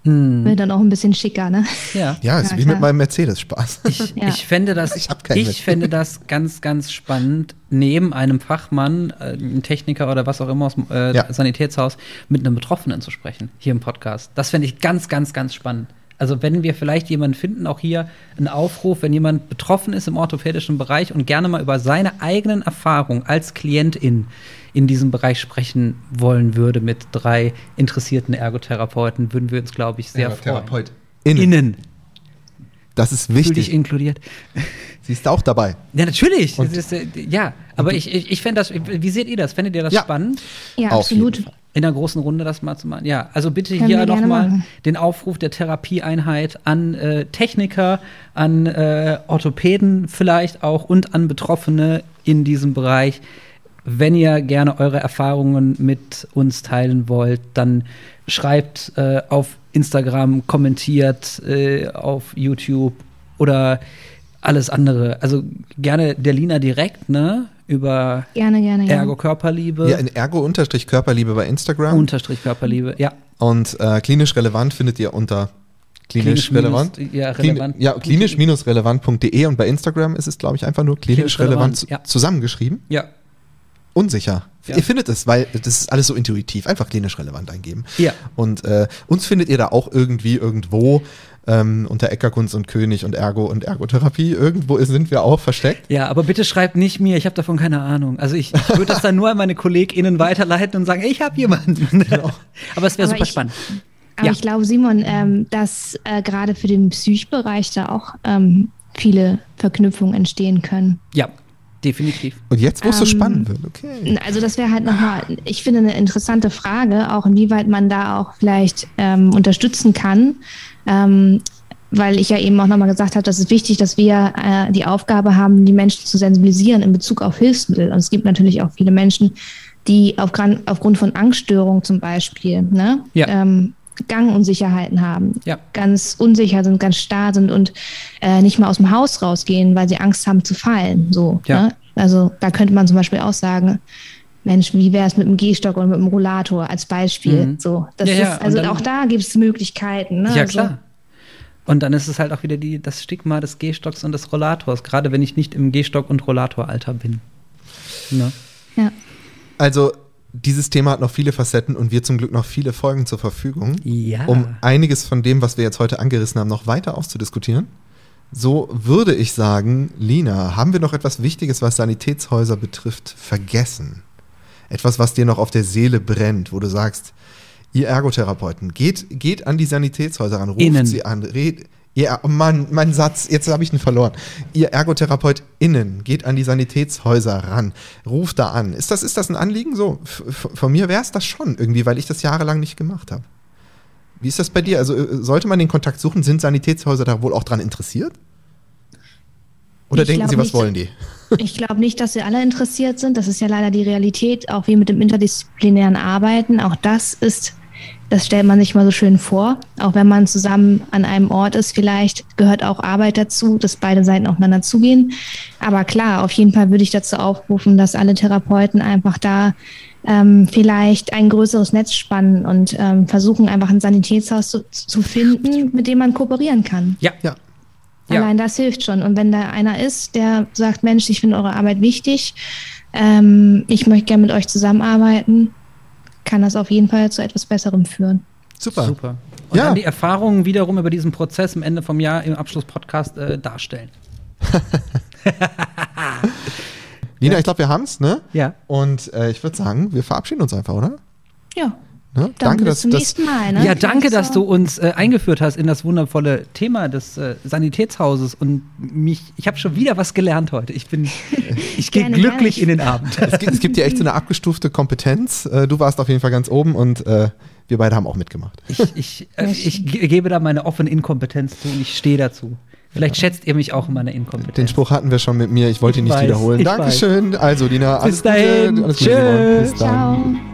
hm. wird dann auch ein bisschen schicker, ne? ja. Ja, ist Ja, wie klar. mit meinem Mercedes Spaß. Ich, Ja. ich fände das, Ich ich fände das ganz, ganz spannend, neben einem Fachmann, äh, einem Techniker oder was auch immer aus dem äh, Ja. Sanitätshaus, mit einem Betroffenen zu sprechen, hier im Podcast. Das fände ich ganz, ganz, ganz spannend. Also wenn wir vielleicht jemanden finden, auch hier einen Aufruf, wenn jemand betroffen ist im orthopädischen Bereich und gerne mal über seine eigenen Erfahrungen als Klientin in diesem Bereich sprechen wollen würde mit drei interessierten Ergotherapeuten, würden wir uns, glaube ich, sehr freuen. Therapeut. Innen. Innen. Das ist Fühl dich wichtig. inkludiert. Sie ist auch dabei. Ja, natürlich. Ist, äh, ja, aber ich, ich, ich fände das, wie seht ihr das? Fändet ihr das Ja. spannend? Ja, Auf absolut. jeden Fall. In der großen Runde das mal zu machen. Ja, also bitte Können hier nochmal den Aufruf der Therapieeinheit an äh, Techniker, an äh, Orthopäden vielleicht auch und an Betroffene in diesem Bereich. Wenn ihr gerne eure Erfahrungen mit uns teilen wollt, dann schreibt äh, auf Instagram, kommentiert äh, auf YouTube oder alles andere. Also gerne der Lina direkt, ne? Über Gerne, gerne, ja. Ergo Körperliebe. Ja, in Ergo-Körperliebe bei Instagram. Unterstrich Körperliebe, ja. Und äh, klinisch relevant findet ihr unter klinisch, Klinisch minus- relevant. ja, Klin- relevant. ja, klinisch-relevant.de und bei Instagram ist es, glaube ich, einfach nur klinisch, Klinisch relevant, relevant, ja. zusammengeschrieben. Ja. Unsicher. Ja. Ihr findet es, weil das ist alles so intuitiv. Einfach klinisch relevant eingeben. Ja. Und äh, uns findet ihr da auch irgendwie irgendwo ähm, unter Eckerkunst und König und Ergo und Ergotherapie. Irgendwo sind wir auch versteckt. Ja, aber bitte schreibt nicht mir, ich habe davon keine Ahnung. Also ich, ich würde das dann nur an meine KollegInnen weiterleiten und sagen, ich habe jemanden. (laughs) aber es wäre super ich- spannend. Aber Ja. ich glaube, Simon, ähm, dass äh, gerade für den Psychbereich da auch ähm, viele Verknüpfungen entstehen können. Ja, definitiv. Und jetzt, wo es so Ähm, spannend wird, okay. Also das wäre halt nochmal, ich finde, eine interessante Frage, auch inwieweit man da auch vielleicht ähm, unterstützen kann. Ähm, weil ich ja eben auch nochmal gesagt habe, dass es wichtig, dass wir äh, die Aufgabe haben, die Menschen zu sensibilisieren in Bezug auf Hilfsmittel. Und es gibt natürlich auch viele Menschen, die aufgrund, aufgrund von Angststörungen zum Beispiel, ne, Ja. ähm, Gangunsicherheiten haben, Ja. ganz unsicher sind, ganz starr sind und äh, nicht mal aus dem Haus rausgehen, weil sie Angst haben zu fallen. So, Ja. ne? Also da könnte man zum Beispiel auch sagen, Mensch, wie wäre es mit dem Gehstock oder mit dem Rollator als Beispiel? Mhm. So, das Ja, ja, ist, also und dann- auch da gibt es Möglichkeiten. Ne? Ja, Also, klar. Und dann ist es halt auch wieder die, das Stigma des Gehstocks und des Rollators, gerade wenn ich nicht im Gehstock- und Rollatoralter bin. Ne? ja. Also, dieses Thema hat noch viele Facetten und wir zum Glück noch viele Folgen zur Verfügung, Ja. um einiges von dem, was wir jetzt heute angerissen haben, noch weiter auszudiskutieren. So würde ich sagen, Lina, haben wir noch etwas Wichtiges, was Sanitätshäuser betrifft, vergessen? Etwas, was dir noch auf der Seele brennt, wo du sagst, ihr Ergotherapeuten, geht, geht an die Sanitätshäuser ran, ruft Innen. sie an, red, ja, oh Mann, mein Satz, jetzt habe ich ihn verloren. Ihr ErgotherapeutInnen, geht an die Sanitätshäuser ran, ruft da an. Ist das, ist das ein Anliegen? So, von mir wäre es das schon irgendwie, weil ich das jahrelang nicht gemacht habe. Wie ist das bei dir? Also äh, sollte man den Kontakt suchen? Sind Sanitätshäuser da wohl auch dran interessiert? Oder Ich denken sie, was nicht. wollen die? Ich glaube nicht, dass sie alle interessiert sind. Das ist ja leider die Realität, auch wie mit dem interdisziplinären Arbeiten. Auch das ist, das stellt man sich mal so schön vor. Auch wenn man zusammen an einem Ort ist, vielleicht gehört auch Arbeit dazu, dass beide Seiten aufeinander zugehen. Aber klar, auf jeden Fall würde ich dazu aufrufen, dass alle Therapeuten einfach da ähm, vielleicht ein größeres Netz spannen und ähm, versuchen, einfach ein Sanitätshaus zu, zu finden, mit dem man kooperieren kann. Ja. Ja. Ja. Allein das hilft schon. Und wenn da einer ist, der sagt, Mensch, ich finde eure Arbeit wichtig, ähm, ich möchte gerne mit euch zusammenarbeiten, kann das auf jeden Fall zu etwas Besserem führen. Super. Super. Und Ja. dann die Erfahrungen wiederum über diesen Prozess am Ende vom Jahr im Abschlusspodcast äh, darstellen. (laughs) (laughs) Lina, ich glaube, wir haben es, ne? Ja. Und äh, ich würde sagen, wir verabschieden uns einfach, oder? Ja, Ne? Danke, dass zum das. nächsten Mal. Ne? Ja, danke, dass du uns äh, eingeführt hast in das wundervolle Thema des äh, Sanitätshauses und mich, ich habe schon wieder was gelernt heute. Ich bin, (laughs) ich gehe glücklich in den Abend. Es gibt, es gibt ja echt so eine abgestufte Kompetenz. Äh, Du warst auf jeden Fall ganz oben und äh, wir beide haben auch mitgemacht. Ich, ich, äh, ich ge- gebe da meine offene Inkompetenz zu und ich stehe dazu. Vielleicht schätzt ihr mich auch in meiner Inkompetenz. Den Spruch hatten wir schon mit mir, ich wollte ihn Ich nicht weiß, wiederholen. Dankeschön. Also, Lina, alles Bis dahin. Gute. Alles Gute, Tschüss. Simon. Bis dann. Ciao.